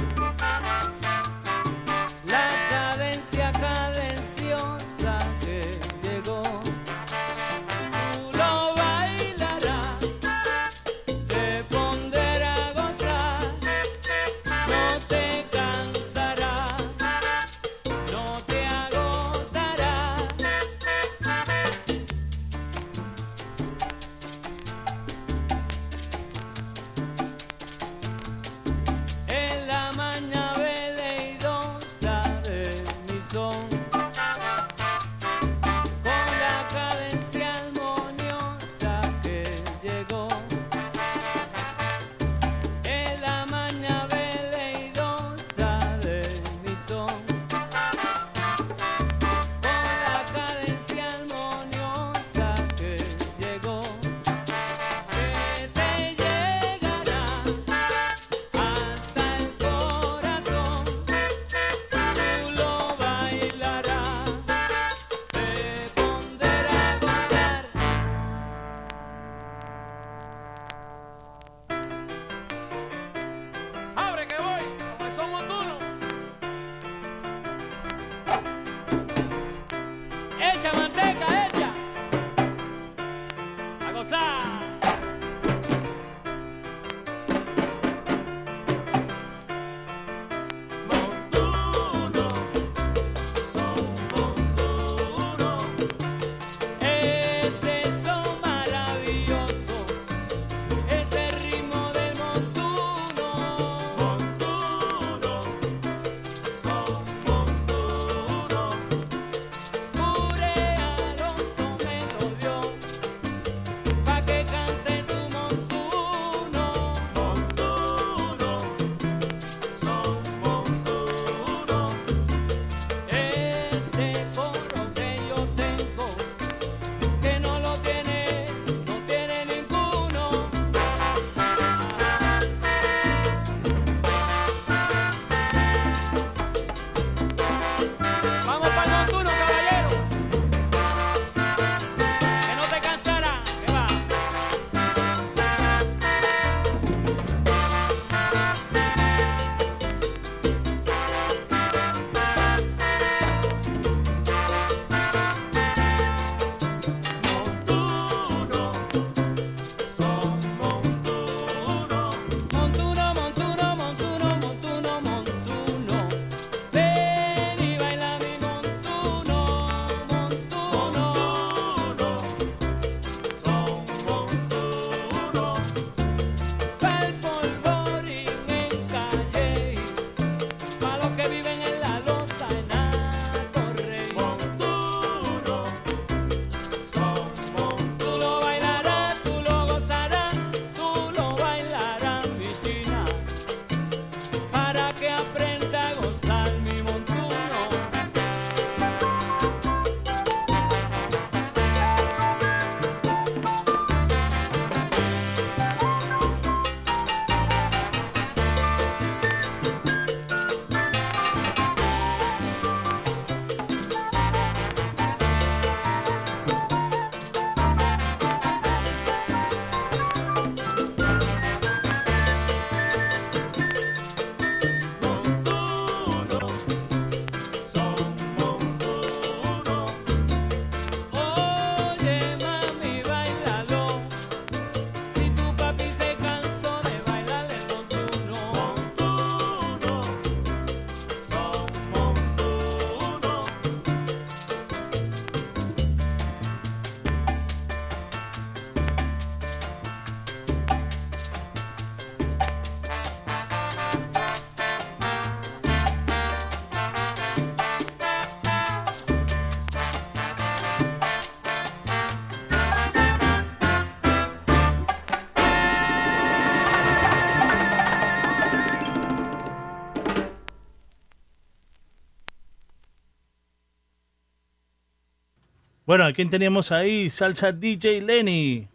Bueno, ¿a quién teníamos ahí? Salsa DJ Lenny.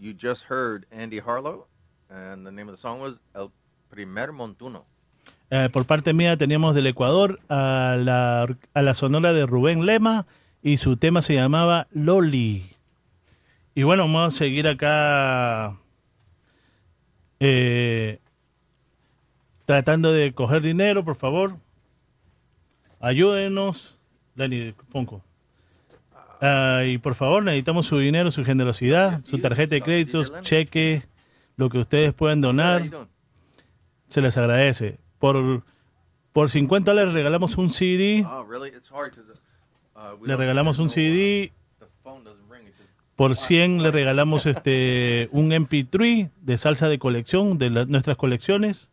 You just heard Andy Harlow, and the name of the song was El Primer Montuno. Eh, por parte mía teníamos del Ecuador a la, a la sonora de Rubén Lema y su tema se llamaba Loli. Y bueno, vamos a seguir acá eh, tratando de coger dinero, por favor. Ayúdenos. Lenny Fonco. Ah, y por favor, necesitamos su dinero, su generosidad, su tarjeta de créditos, cheque, lo que ustedes puedan donar. Se les agradece. Por, por 50 dólares regalamos un CD. Oh, uh, Le regalamos un CD. Por 100 le regalamos este un MP3 de salsa de colección, de la- nuestras colecciones.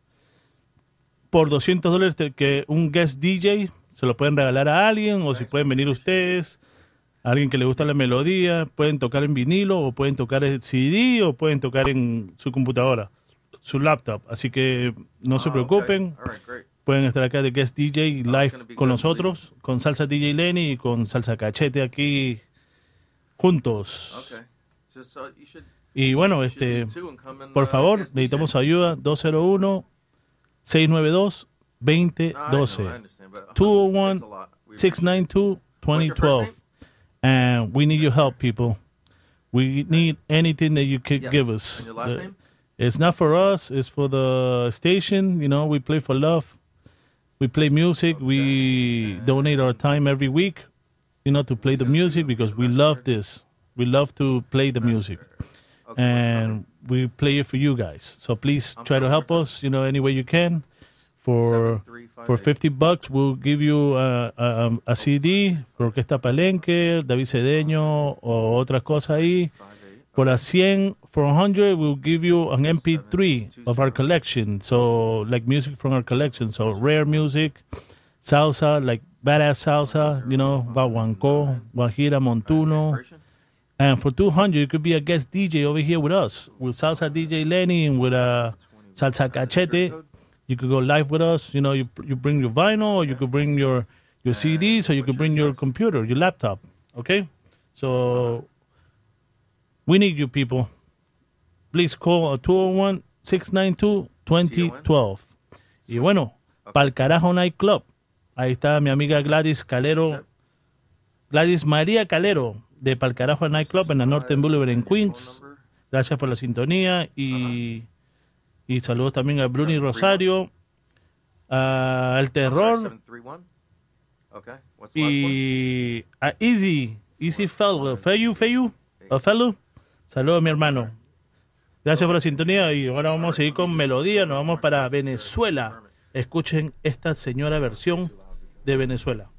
Por 200 dólares que un guest DJ se lo pueden regalar a alguien o si pueden venir ustedes, a alguien que le gusta la melodía, pueden tocar en vinilo o pueden tocar en CD o pueden tocar en su computadora, su laptop. Así que no se Ah, preocupen. Right. Pueden estar acá de guest DJ live con nosotros, con Salsa DJ Lenny y con Salsa Cachete aquí juntos. Okay. Just, you should Y bueno, este, por favor, necesitamos ayuda 201 692 2012 No, I know, I understand, but 201 that's a oh lot. We 692 2012 and we need your help people. We need anything that you could Yes. give us. And your last The- name? It's not for us, it's for the station, you know, we play for love. We play music, we donate our time every week, you know, to play the music because we love this. We love to play the music. And we play it for you guys. So please try to help us, you know, any way you can. For for 50 bucks, we'll give you a, a, a CD for Orquesta Palenque, David Cedeño o otras cosas ahí. For a 100, for 100, we'll give you an MP3 of our collection. So, like music from our collection. So, rare music, salsa, like badass salsa, you know, Guaguancó, Guajira, Montuno. And for 200, you could be a guest DJ over here with us, with Salsa DJ Lenny and with uh, Salsa Cachete. You could go live with us. You know, you, you bring your vinyl, or you could bring your, your CDs, or you could bring your computer, your laptop. Okay? So, we need you people. Please call a 201 692 2012. Y bueno, Pal Carajo Night Club. Ahí está mi amiga Gladys Calero. Gladys María Calero de Pal Carajo Night Club en la Northern Boulevard en Queens. Gracias por la sintonía y, y saludos también a Bruni Rosario, a El Terror 731. Okay. What's the last one? y a Easy, Easy Fellow, Feyu, Feyu, Fellow. Saludos mi hermano. Gracias por la sintonía y ahora vamos a seguir con melodía, nos vamos para Venezuela. Escuchen esta señora versión de Venezuela.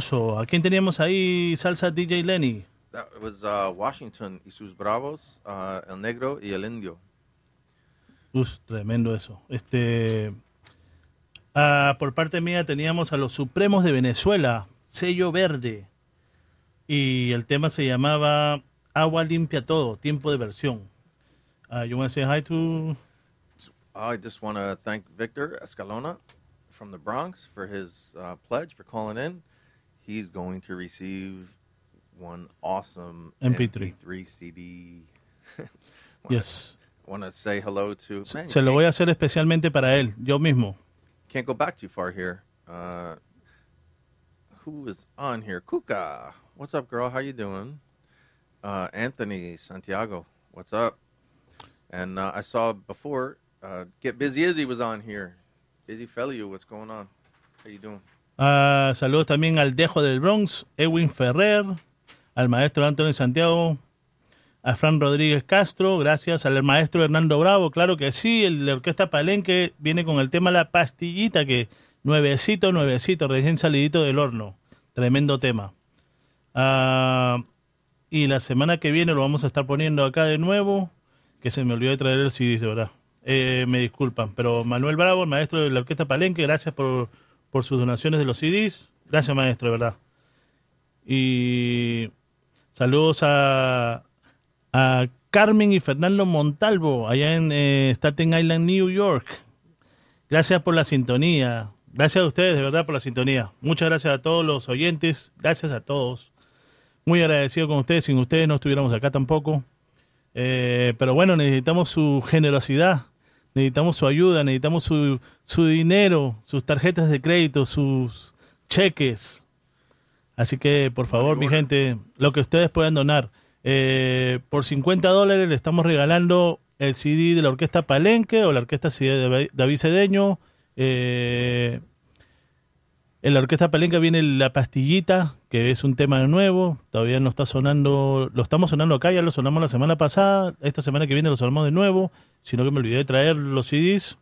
Sabroso. ¿A quién teníamos ahí, salsa DJ Lenny? That was uh, Washington y sus bravos, uh, el negro y el indio. Uf, tremendo eso. Este, ah, por parte mía teníamos a los Supremos de Venezuela, sello verde. Y el tema se llamaba Agua limpia todo, tiempo de versión. Uh, you want to say hi to I just want to thank Victor Escalona from the Bronx for his uh, pledge for calling in. He's going to receive one awesome MP3. MP3 CD. Yes. Want to say hello to. Man, Se lo voy a hacer especialmente para él, yo mismo. Can't go back too far here. Uh, who is on here? Kuka. What's up, girl? How you doing? Uh, Anthony Santiago. What's up? And uh, I saw before, uh, Get Busy Izzy was on here. Izzy Feliu, what's going on? How you doing? Ah, saludos también al Dejo del Bronx, Edwin Ferrer, al maestro Antonio Santiago, a Fran Rodríguez Castro, gracias al maestro Hernando Bravo, claro que sí, el de Orquesta Palenque viene con el tema La Pastillita, que nuevecito, nuevecito, recién salidito del horno, tremendo tema. Ah, y la semana que viene lo vamos a estar poniendo acá de nuevo, que se me olvidó de traer el CD, verdad. Eh, me disculpan, pero Manuel Bravo, el maestro de la Orquesta Palenque, gracias por, por sus donaciones de los CDs. Gracias, maestro, de verdad. Y saludos a, a Carmen y Fernando Montalvo, allá en eh, Staten Island, New York. Gracias por la sintonía. Gracias a ustedes, de verdad, por la sintonía. Muchas gracias a todos los oyentes. Gracias a todos. Muy agradecido con ustedes. Sin ustedes no estuviéramos acá tampoco. Eh, pero bueno, necesitamos su generosidad. Necesitamos su ayuda. Necesitamos su, su dinero, sus tarjetas de crédito, sus cheques. Así que, por favor, mi gente, lo que ustedes puedan donar. Eh, por 50 dólares le estamos regalando el CD de la Orquesta Palenque o la Orquesta de David Cedeño. Eh, en la Orquesta Palenque viene La Pastillita, que es un tema nuevo. Todavía no está sonando, lo estamos sonando acá, ya lo sonamos la semana pasada. Esta semana que viene lo sonamos de nuevo, sino que me olvidé de traer los CDs.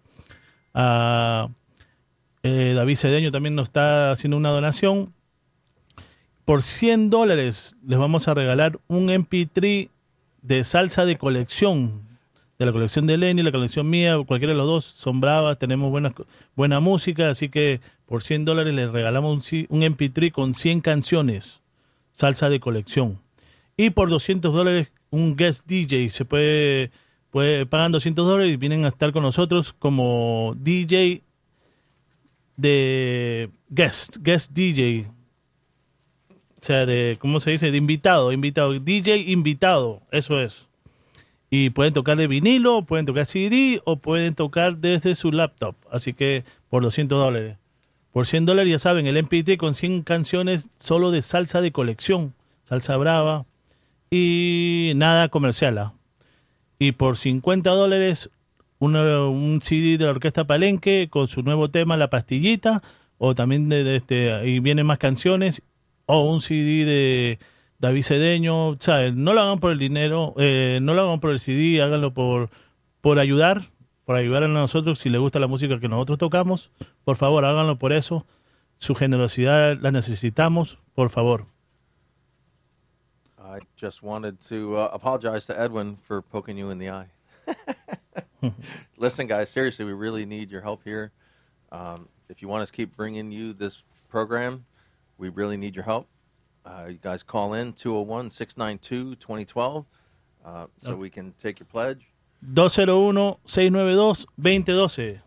Ah, eh, David Cedeño también nos está haciendo una donación por 100 dólares les vamos a regalar un MP3 de salsa de colección. De la colección de Lenny, la colección mía, cualquiera de los dos son bravas, tenemos buena música, así que por 100 dólares les regalamos un, un MP3 con 100 canciones, salsa de colección. Y por 200 dólares un guest DJ, se puede, puede pagan 200 dólares y vienen a estar con nosotros como DJ de guest, guest DJ, o sea, de, ¿cómo se dice? De invitado, invitado, DJ invitado, eso es. Y pueden tocar de vinilo, pueden tocar CD o pueden tocar desde su laptop. Así que por 200 dólares. Por 100 dólares ya saben, el MP3 con 100 canciones solo de salsa de colección, salsa brava y nada comercial. ¿ah? Y por 50 dólares un CD de la Orquesta Palenque con su nuevo tema La Pastillita o también de, este ahí vienen más canciones o un CD de David Cedeño, ¿sabes? No lo hagan por el dinero, eh, no lo hagan por el CD, háganlo por, por ayudar, por ayudar a nosotros si les gusta la música que nosotros tocamos. Por favor, háganlo por eso. Su generosidad la necesitamos, por favor. I just wanted to uh, apologize to Edwin for poking you in the eye. Listen, guys, seriously, we really need your help here. Um, if you want us to keep bringing you this program, we really need your help. Uh, you guys call in 201 692 2012 uh, so we can take your pledge. 201-692-2012.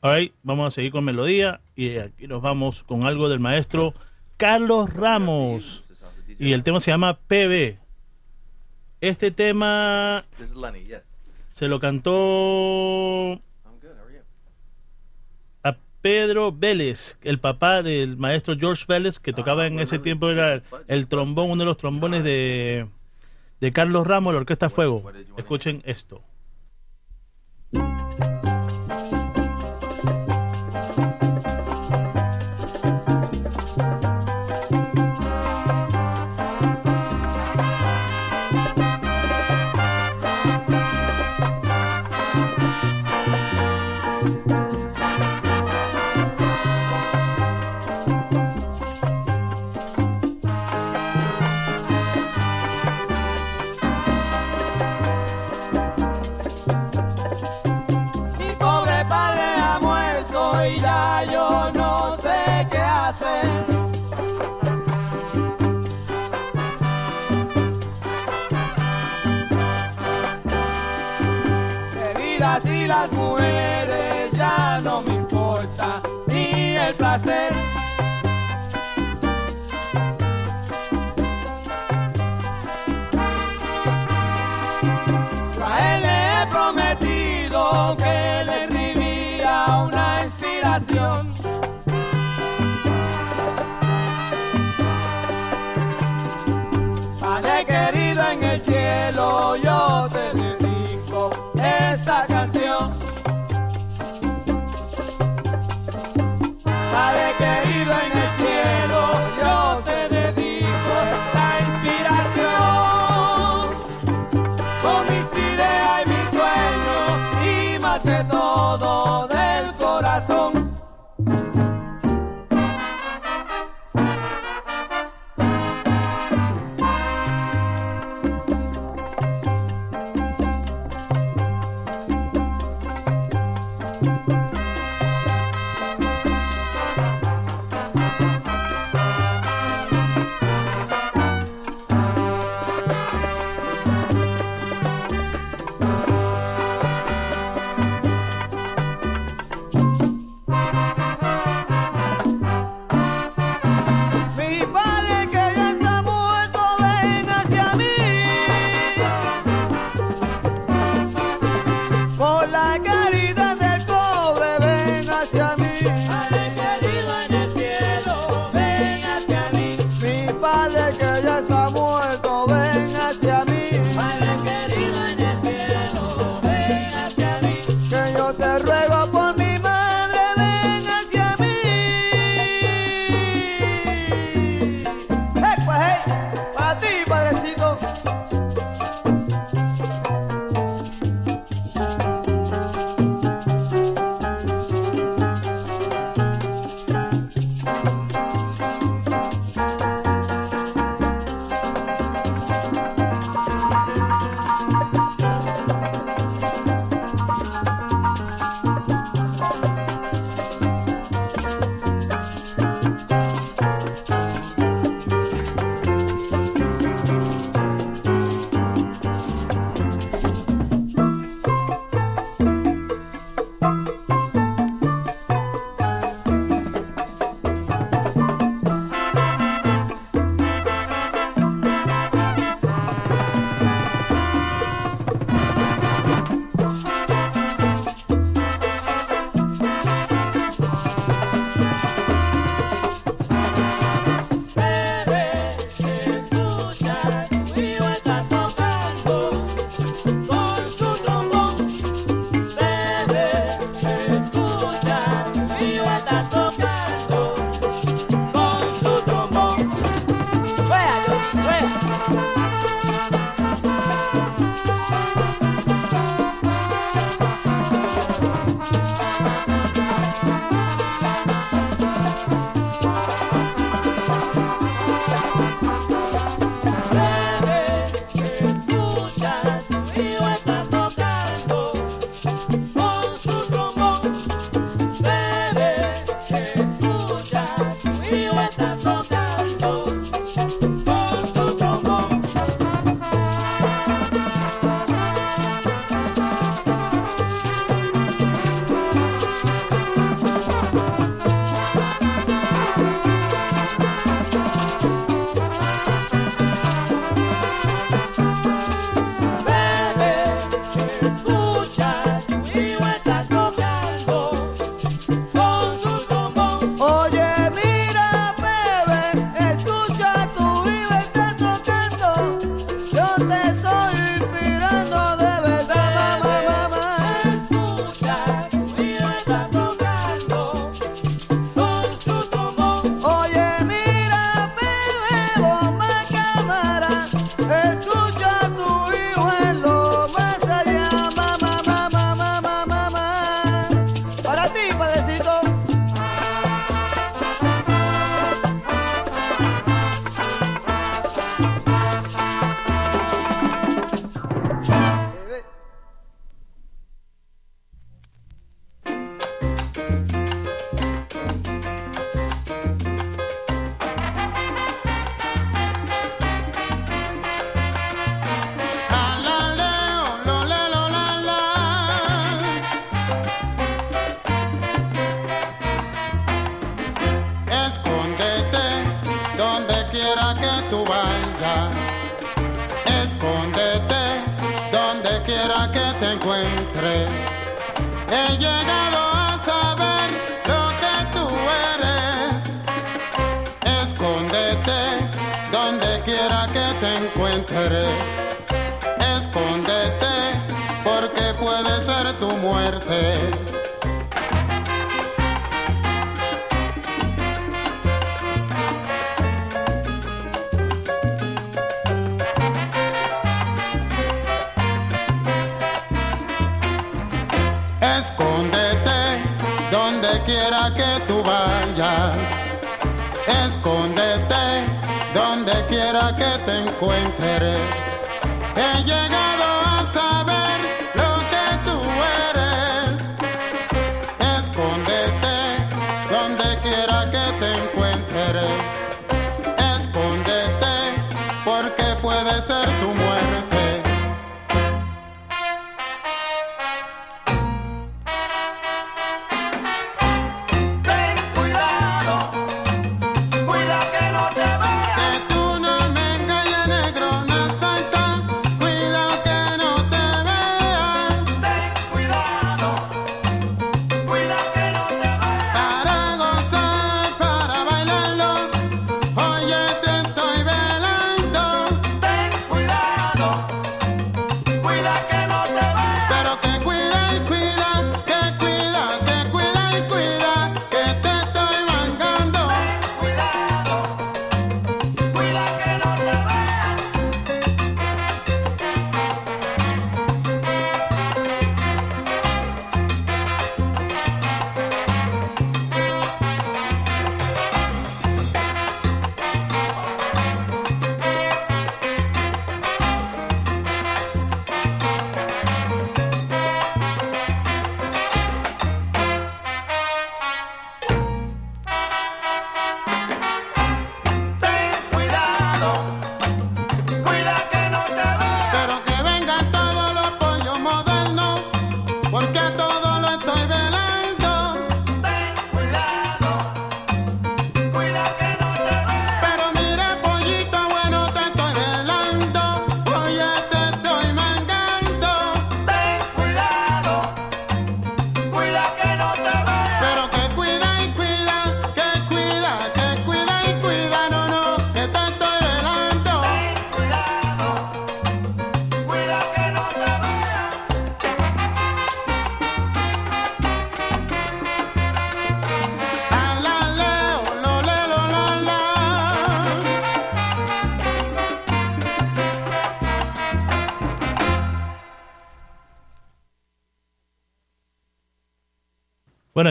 Alright, vamos a seguir con melodía y aquí nos vamos con algo del maestro Carlos Ramos. Y el tema se llama PB. Este tema se lo cantó a Pedro Vélez, el papá del maestro George Vélez, que tocaba en ese tiempo, era el trombón, uno de los trombones de, de Carlos Ramos, la Orquesta Fuego. Escuchen esto. Una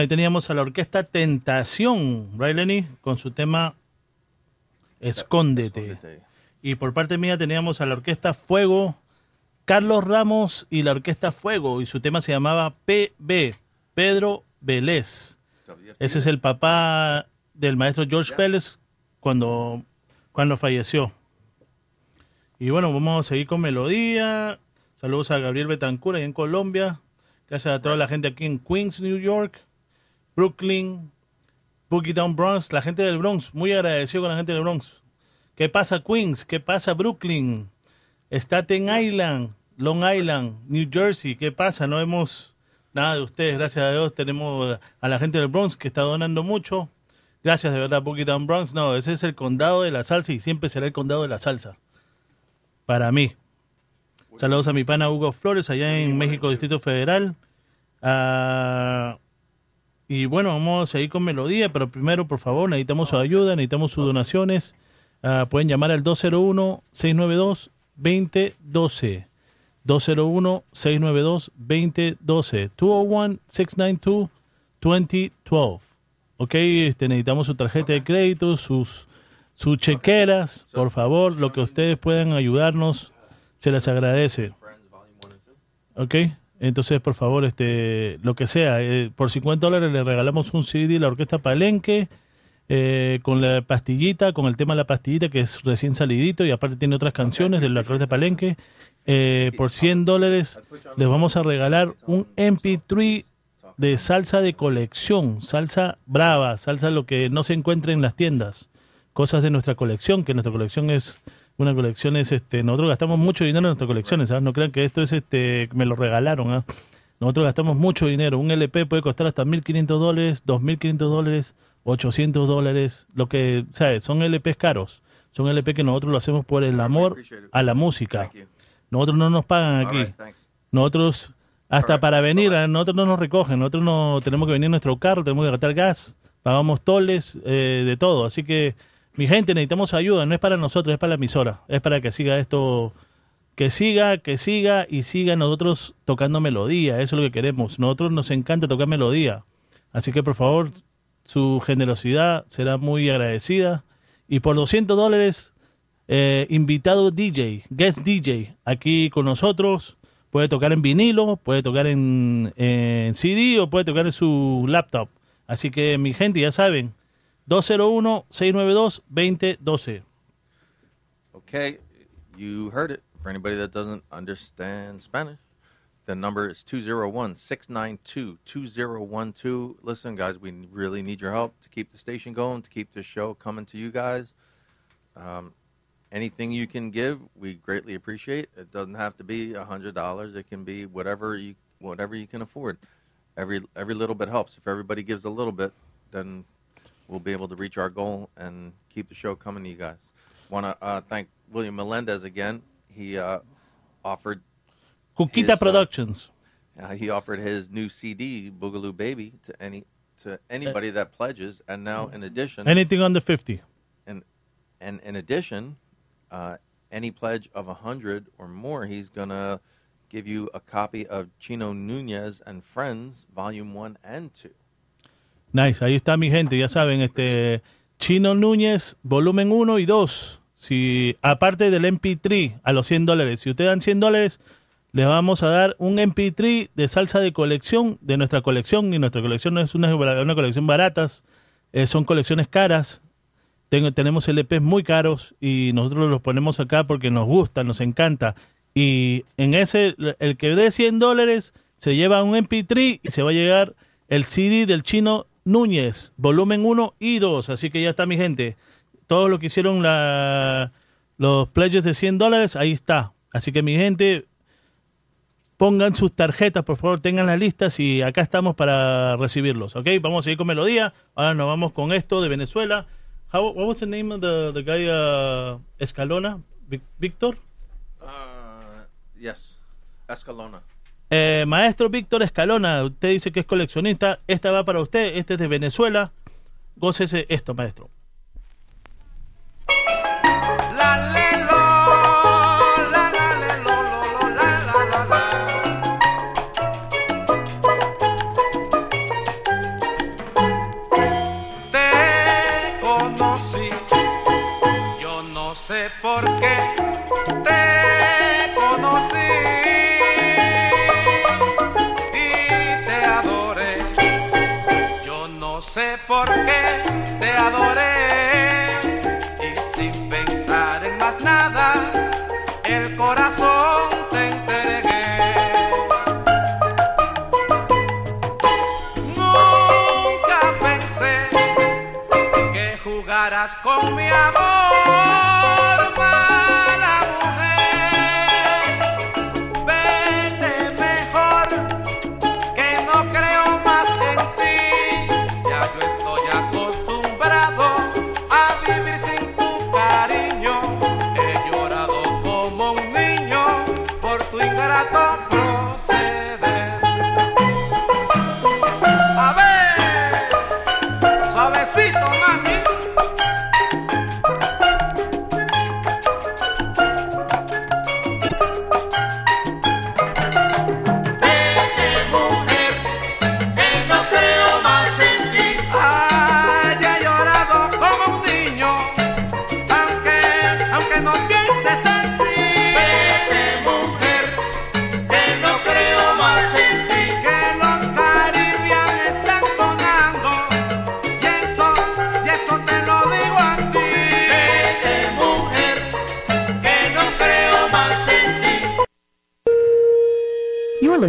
ahí teníamos a la orquesta Tentación, right, Lenny? Con su tema Escóndete. Y por parte mía teníamos a la orquesta Fuego, Carlos Ramos y la orquesta Fuego. Y su tema se llamaba PB, Pedro Vélez. Ese es el papá del maestro George Vélez cuando, cuando falleció. Y bueno, vamos a seguir con melodía. Saludos a Gabriel Betancur ahí en Colombia. Gracias a toda la gente aquí en Queens, New York, Brooklyn, Boogie Down Bronx, la gente del Bronx. Muy agradecido con la gente del Bronx. ¿Qué pasa Queens? ¿Qué pasa Brooklyn? Staten Island, Long Island, New Jersey. ¿Qué pasa? No vemos nada de ustedes. Gracias a Dios tenemos a la gente del Bronx que está donando mucho. Gracias de verdad, Boogie Down Bronx. No, ese es el condado de la salsa y siempre será el condado de la salsa. Para mí. Saludos a mi pana Hugo Flores allá en México, Distrito Federal. Y bueno, vamos a seguir con melodía, pero primero, por favor, necesitamos su ayuda, necesitamos sus donaciones. Ah, pueden llamar al 201-692-2012. 201-692-2012. 201-692-2012. Ok, este, necesitamos su tarjeta de crédito, sus, sus chequeras, por favor, lo que ustedes puedan ayudarnos, se les agradece. Ok, entonces por favor, este, lo que sea, eh, por 50 dólares le regalamos un CD la Orquesta Palenque eh, con la pastillita, con el tema de la pastillita que es recién salidito y aparte tiene otras canciones de la Orquesta Palenque. Eh, por 100 dólares les vamos a regalar un MP3 de salsa de colección, salsa brava, salsa lo que no se encuentra en las tiendas, cosas de nuestra colección, que nuestra colección es una colección es este, nosotros gastamos mucho dinero en nuestras colecciones, ¿ah? no crean que esto es este, me lo regalaron, ¿ah? nosotros gastamos mucho dinero, un LP puede costar hasta 1.500 dólares, 2.500 dólares, 800 dólares, lo que, ¿sabes? Son LPs caros, son LP que nosotros lo hacemos por el amor a la música. Nosotros no nos pagan aquí. Nosotros, hasta para venir, a nosotros no nos recogen. Nosotros no tenemos que venir en nuestro carro, tenemos que gastar gas, pagamos toles, eh, de todo. Así que, mi gente, necesitamos ayuda. No es para nosotros, es para la emisora. Es para que siga esto, que siga, que siga y siga nosotros tocando melodía. Eso es lo que queremos. Nosotros nos encanta tocar melodía. Así que por favor, su generosidad será muy agradecida. Y por 200 dólares, eh, invitado DJ, guest DJ, aquí con nosotros. Puede tocar en vinilo, puede tocar en, en CD o puede tocar en su laptop. Así que mi gente, ya saben, 201-692-2012. Okay, you heard it. For anybody that doesn't understand Spanish, the number is 201 692 2012. Listen, guys, we really need your help to keep the station going, to keep this show coming to you guys. Um, anything you can give, we greatly appreciate. It doesn't have to be a hundred dollars. It can be whatever you whatever you can afford. Every every little bit helps. If everybody gives a little bit, then we'll be able to reach our goal and keep the show coming to you guys. Want to uh, thank William Melendez again. He uh, offered his, uh, Productions. uh, he offered his new CD, Boogaloo Baby, to any to anybody that pledges, and now in addition, Anything under 50. and and in addition, uh, any pledge of a hundred or more, he's gonna give you a copy of Chino Nunez and Friends, Volume One and Two. Nice, ahí está mi gente, ya saben, este Chino Núñez, volumen 1 y 2. Si, aparte del MP3 a los 100 dólares, si ustedes dan 100 dólares, les vamos a dar un MP3 de salsa de colección, de nuestra colección, y nuestra colección no es una, colección baratas, eh, son colecciones caras. Tengo- tenemos LPs muy caros y nosotros los ponemos acá porque nos gusta, nos encanta. Y en ese, el que dé 100 dólares se lleva un MP3 y se va a llegar el CD del chino Núñez, volumen 1 y 2. Así que ya está mi gente. Todo lo que hicieron la, los pledges de 100 dólares, ahí está. Así que mi gente, pongan sus tarjetas, por favor, tengan las listas y acá estamos para recibirlos. ¿Ok? Vamos a seguir con melodía. Ahora nos vamos con esto de Venezuela. How, what was the name of the, guy uh, Escalona? Víctor? Uh, yes, Escalona. Eh, maestro Víctor Escalona, usted dice que es coleccionista. Esta va para usted, este es de Venezuela. Gócese esto, maestro. Corazón te entregué. Nunca pensé que jugaras con mi amor,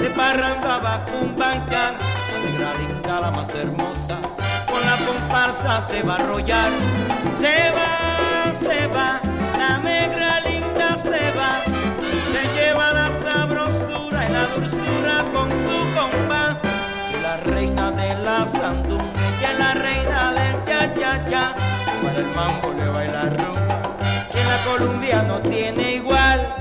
de parranda, va con banca, la negra la más hermosa, con la comparsa se va a arrollar, se va, se va, la negra linda se va, se lleva la sabrosura y la dulzura con su compa, y la reina de la sandunga, ella es la reina del cha cha cha, para el mambo le baila rumba, que la Columbia no tiene igual.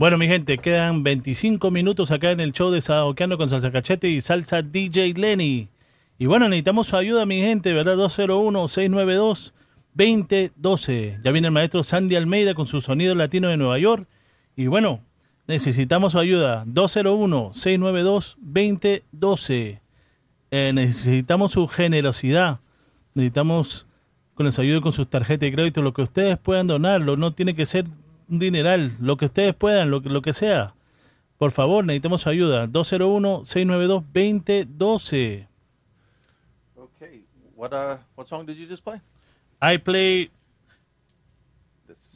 Bueno, mi gente, quedan 25 minutos acá en el show de Saoqueando con Salsa Cachete y Salsa DJ Lenny. Y bueno, necesitamos su ayuda, mi gente, ¿verdad? 201-692-2012. Ya viene el maestro Sandy Almeida con su sonido latino de Nueva York. Y bueno, necesitamos su ayuda. 201-692-2012. Eh, necesitamos su generosidad. Necesitamos que nos ayude con sus tarjetas de crédito, lo que ustedes puedan donarlo. No tiene que ser un dineral, lo que ustedes puedan, lo, que- lo que sea. Por favor, necesitamos su ayuda. 201-692-2012. Okay. What uh what song did you just play? I play.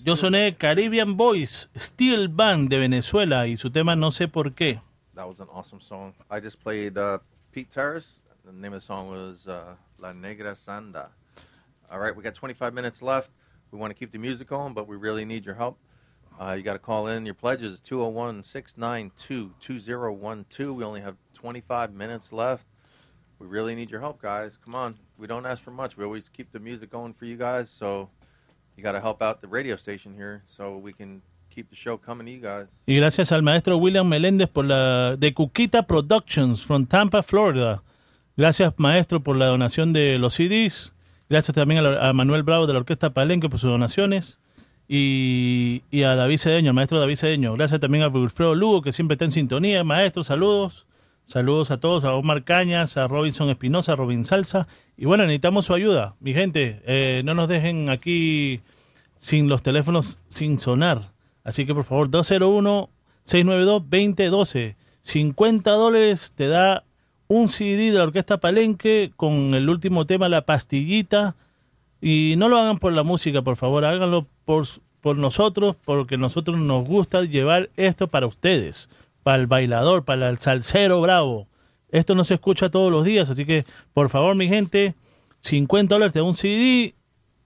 Yo soné Caribbean Boys, Steel Band de Venezuela y su tema no sé por qué. That was an awesome song. I just played uh, Pete Terrace. The name of the song was uh, La Negra Sanda. All right, we got 25 minutes left. We want to keep the music on, but we really need your help. Uh, you got to call in. Your pledge is 201 692 2012. We only have 25 minutes left. We really need your help, guys. Come on. We don't ask for much. We always keep the music going for you guys. So you got to help out the radio station here so we can keep the show coming to you guys. Y gracias al maestro William Meléndez por la de Cuquita Productions from Tampa, Florida. Gracias, maestro, por la donación de los CDs. Gracias también a, a Manuel Bravo de la Orquesta Palenque por sus donaciones. Y, a David Cedeño, maestro David Cedeño. Gracias también a Wilfredo Lugo, que siempre está en sintonía. Maestro, saludos. Saludos a todos, a Omar Cañas, a Robinson Espinosa, a Robin Salsa. Y bueno, necesitamos su ayuda. Mi gente, eh, no nos dejen aquí sin los teléfonos sin sonar. Así que por favor, 201-692-2012. 50 dólares te da un CD de la Orquesta Palenque con el último tema, La Pastillita. Y no lo hagan por la música, por favor, háganlo por, por nosotros, porque nosotros nos gusta llevar esto para ustedes, para el bailador, para el salsero bravo. Esto no se escucha todos los días, así que por favor, mi gente, 50 dólares te da un CD,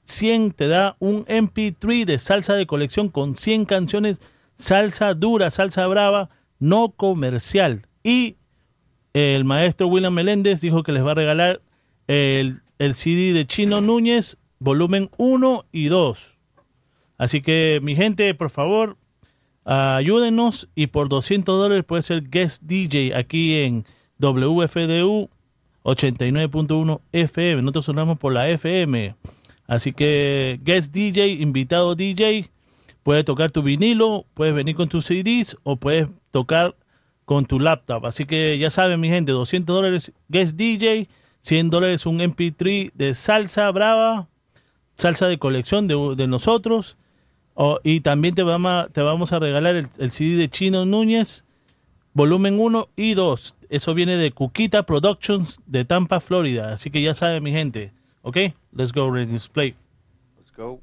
100 te da un MP3 de salsa de colección con 100 canciones, salsa dura, salsa brava, no comercial. Y el maestro William Meléndez dijo que les va a regalar el, el CD de Chino Núñez, volumen 1 y 2. Así que, mi gente, por favor, ayúdenos y por 200 dólares puede ser guest DJ aquí en WFDU 89.1 FM. Nosotros sonamos por la FM. Así que guest DJ, invitado DJ, puedes tocar tu vinilo, puedes venir con tus CDs o puedes tocar con tu laptop. Así que ya saben, mi gente, 200 dólares guest DJ, 100 dólares un MP3 de salsa brava, salsa de colección de, de nosotros. Y también te vamos, a, te vamos a regalar el, el CD de Chino Núñez, volumen 1 y 2. Eso viene de Cuquita Productions de Tampa, Florida. Así que ya saben, mi gente. Ok, let's go, Ready Play. Let's go.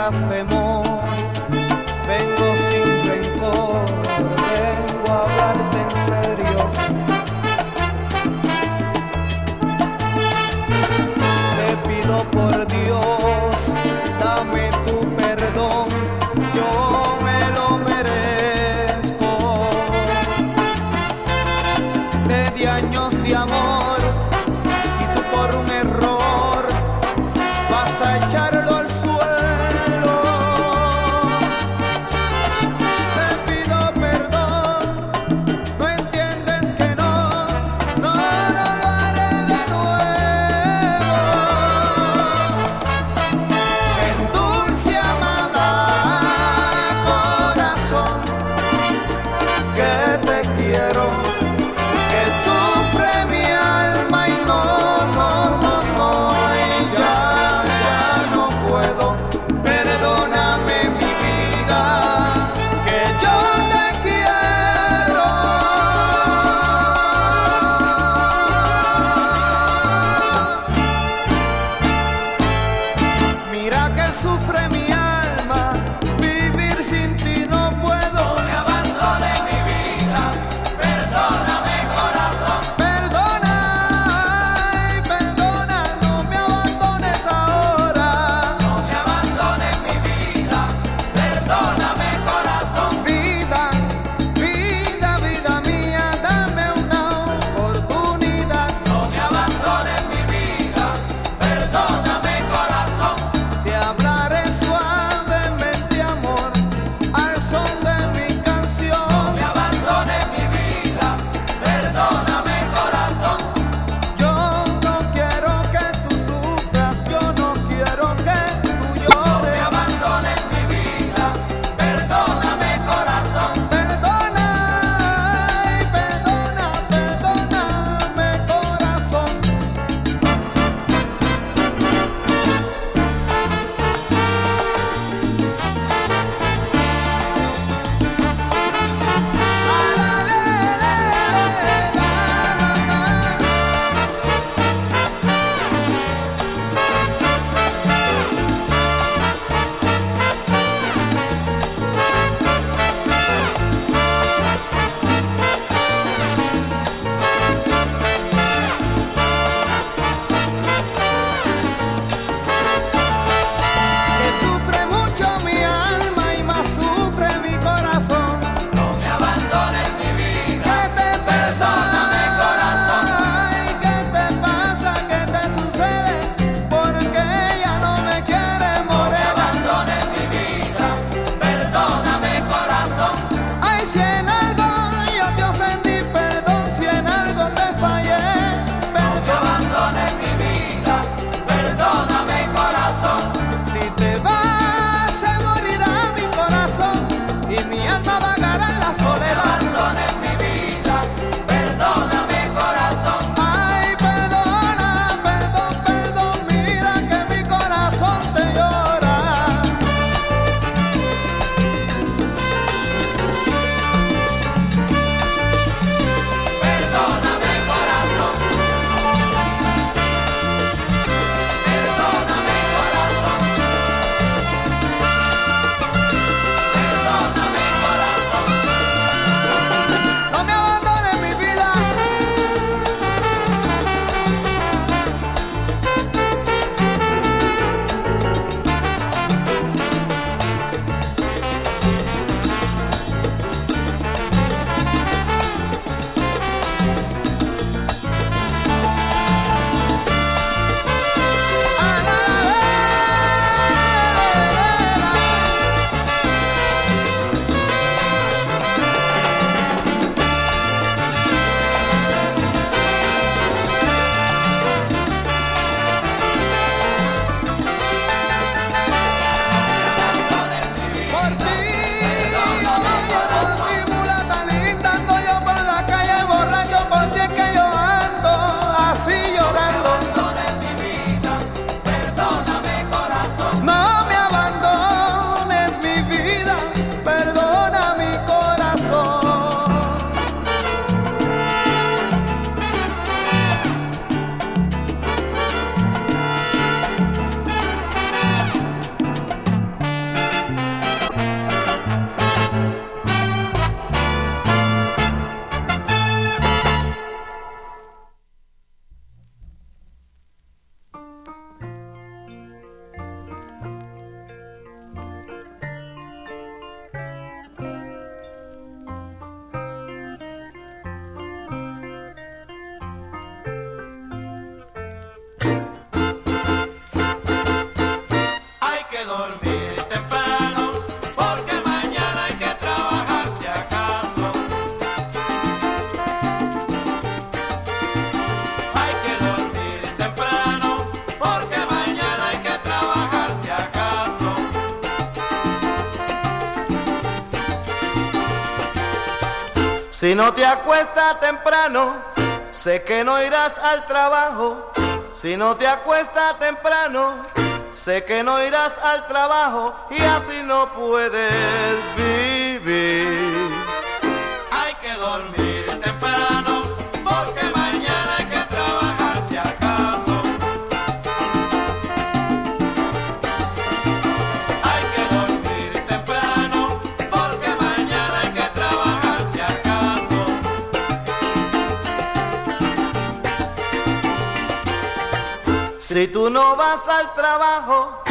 Tengas temor, no te acuestas temprano, sé que no irás al trabajo. Si no te acuestas temprano, sé que no irás al trabajo y así no puedes Si tú no vas al trabajo,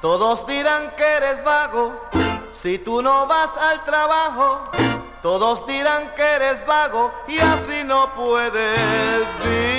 todos dirán que eres vago. Si tú no vas al trabajo, todos dirán que eres vago y así no puedes vivir.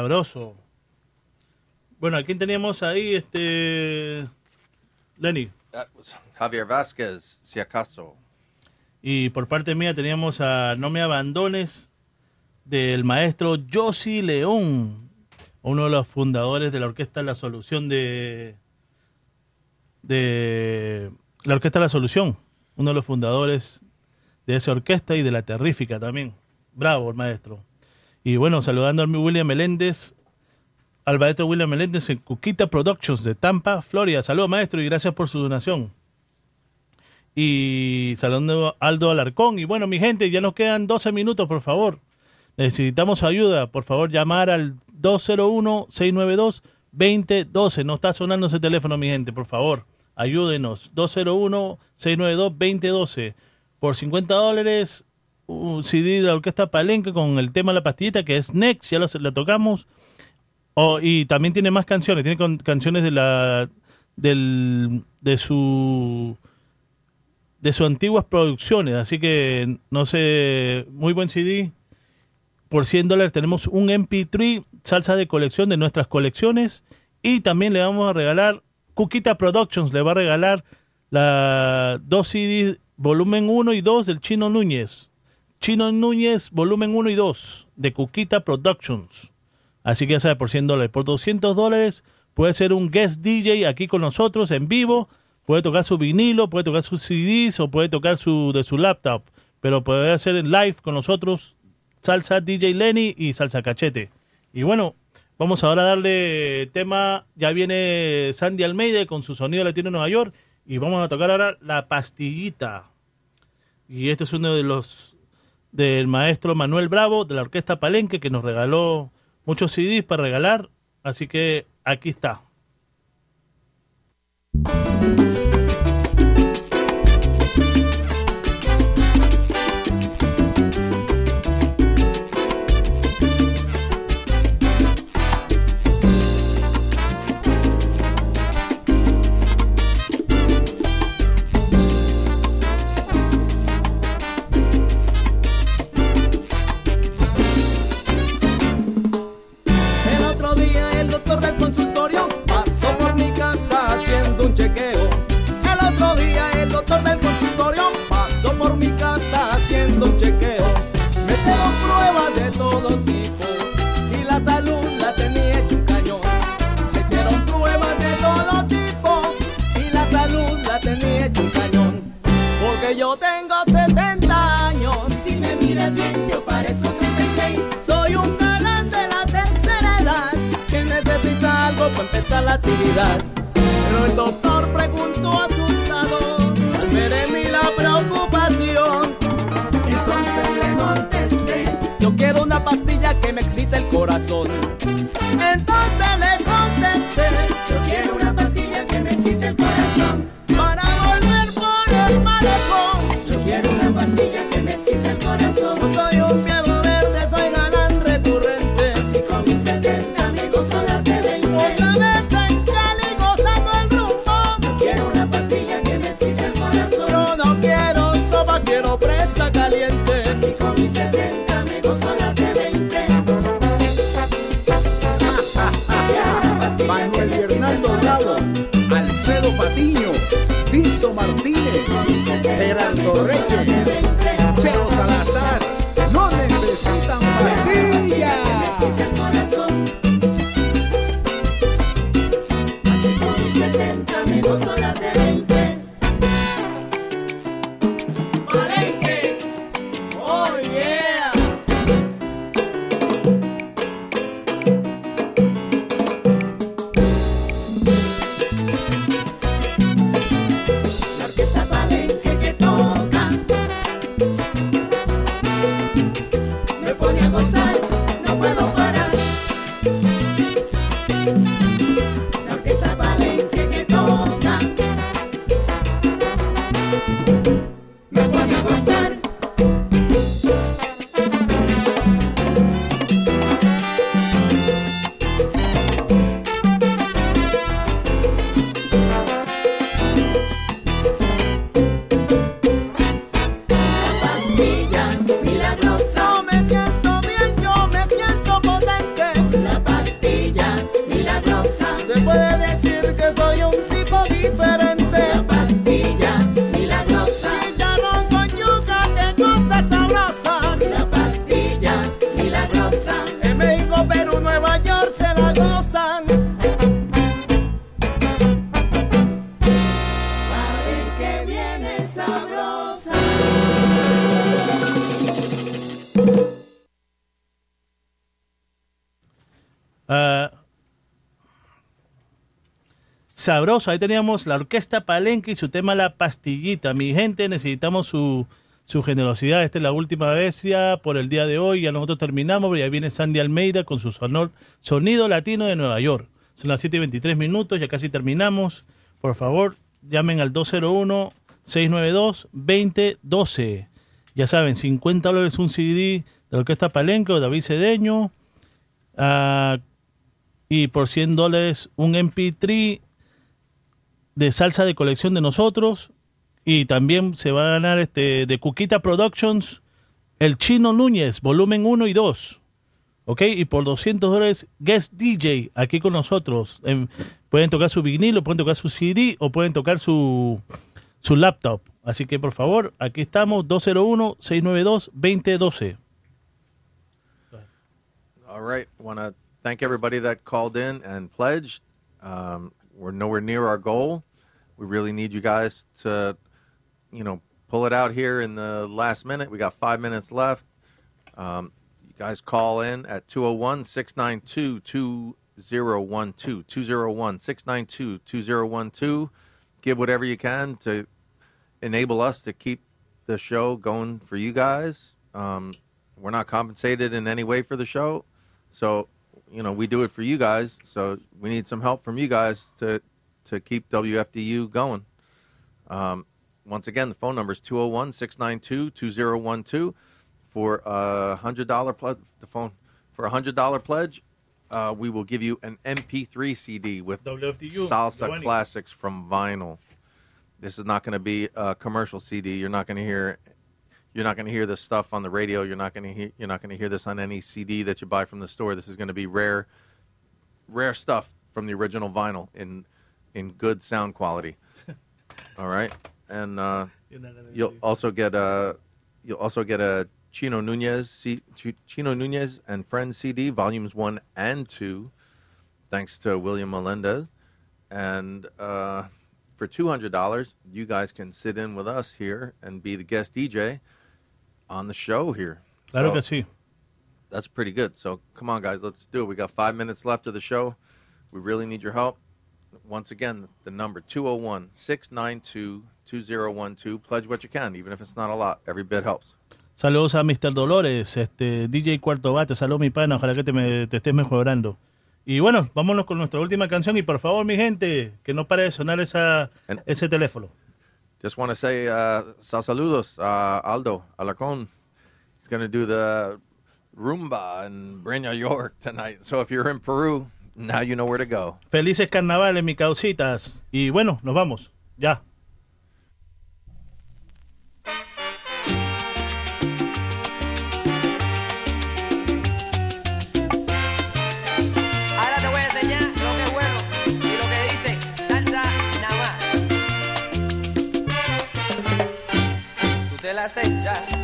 Sabroso. Bueno, ¿a quién teníamos ahí? Este. Lenny. That was Javier Vasquez, si acaso. Y por parte mía teníamos a No me abandones del maestro Josi León, uno de los fundadores de la orquesta La Solución de de la orquesta La Solución, uno de los fundadores de esa orquesta y de la Terrífica también. Bravo el maestro. Y bueno, saludando a William Meléndez, al maestro William Meléndez en Cuquita Productions de Tampa, Florida. Saludos maestro y gracias por su donación y saludando a Aldo Alarcón. Y bueno, mi gente, ya nos quedan 12 minutos, por favor. Necesitamos ayuda. Por favor, llamar al 201-692-2012. No está sonando ese teléfono, mi gente, por favor. Ayúdenos. 201-692-2012. Por 50 dólares, un CD de la Orquesta Palenque con el tema la pastillita, que es Next, ya lo, lo tocamos. Y también tiene más canciones, tiene canciones de la del, de su de sus antiguas producciones, así que no sé, muy buen CD. Por 100 dólares tenemos un MP3, salsa de colección de nuestras colecciones y también le vamos a regalar, Cuquita Productions le va a regalar la dos CDs, volumen 1 y 2 del Chino Núñez. Chino Núñez, volumen 1 y 2 de Cuquita Productions. Así que ya sabe, por 100 dólares. Por 200 dólares puede ser un guest DJ aquí con nosotros en vivo. Puede tocar su vinilo, puede tocar sus CDs o puede tocar su de su laptop. Pero puede hacer en live con nosotros Salsa DJ Lenny y Salsa Cachete. Y bueno, vamos ahora a darle tema. Ya viene Sandy Almeida con su sonido latino de Nueva York. Y vamos a tocar ahora La Pastillita. Y este es uno de los del maestro Manuel Bravo de la Orquesta Palenque que nos regaló muchos CDs para regalar. Así que aquí está. Hicieron pruebas de todo tipo y la salud la tenía hecho un cañón. Me hicieron pruebas de todo tipo y la salud la tenía hecho un cañón. Porque yo tengo 70 años. Si me miras bien, yo parezco 36. Soy un galán de la tercera edad. Que necesita algo para empezar la actividad. Sabroso, ahí teníamos la orquesta Palenque y su tema La Pastillita. Mi gente, necesitamos su, su generosidad. Esta es la última vez ya por el día de hoy. Ya nosotros terminamos, ya viene Sandy Almeida con su sonor, sonido latino de Nueva York. Son las 7 y 23 minutos, ya casi terminamos. Por favor, llamen al 201-692-2012. Ya saben, 50 dólares un CD de la Orquesta Palenque o David Cedeño. Ah, y por 100 dólares un MP3 de salsa de colección de nosotros. Y también se va a ganar este de Cuquita Productions el Chino Núñez, volumen 1 y 2. ¿Ok? Y por 200 dólares, guest DJ aquí con nosotros. Em, pueden tocar su vinilo, pueden tocar su CD o pueden tocar su, su laptop. Así que por favor, aquí estamos, 201-692-2012. All right. Want thank everybody that called in and pledged. Um, we're nowhere near our goal. We really need you guys to, you know, pull it out here in the last minute. We got five minutes left. Um, you guys call in at 201 692 2012. 201 692 2012. Give whatever you can to enable us to keep the show going for you guys. Um, we're not compensated in any way for the show, so you know we do it for you guys. So we need some help from you guys to to keep WFDU going. Um, once again, the phone number is 201 692 2012 for a hundred dollar pledge. The phone for a hundred dollar pledge. Uh, we will give you an MP3 CD with WFDU, salsa classics from vinyl. This is not going to be a commercial CD. You're not going to hear you're not going to hear this stuff on the radio. You're not going to hear you're not going to hear this on any CD that you buy from the store. This is going to be rare rare stuff from the original vinyl in in good sound quality. All right, and uh, You're not gonna you'll also get a you'll also get a Chino Nunez C, Chino Nunez and Friends CD volumes one and two, thanks to William Melendez, and uh, for two hundred dollars, you guys can sit in with us here and be the guest DJ on the show here. Claro So- que sí. that's pretty good. So come on, guys, let's do it. We got five minutes left of the show. We really need your help. Once again, the number 201 692 2012. Pledge what you can, even if it's not a lot. Every bit helps. Saludos a Mr. Dolores, este DJ Cuarto Bate, saludos mi pana, ojalá que te, me- te estés mejorando. Y bueno, vámonos con nuestra última canción y por favor mi gente, que no pare de sonar esa, ese teléfono. Just want to say uh, saludos, uh, Aldo Alacón. He's going to do the rumba in Breña York tonight. So if you're in Peru, now you know where to go. Felices carnavales, mi causitas. Y bueno, nos vamos, ya. Ahora te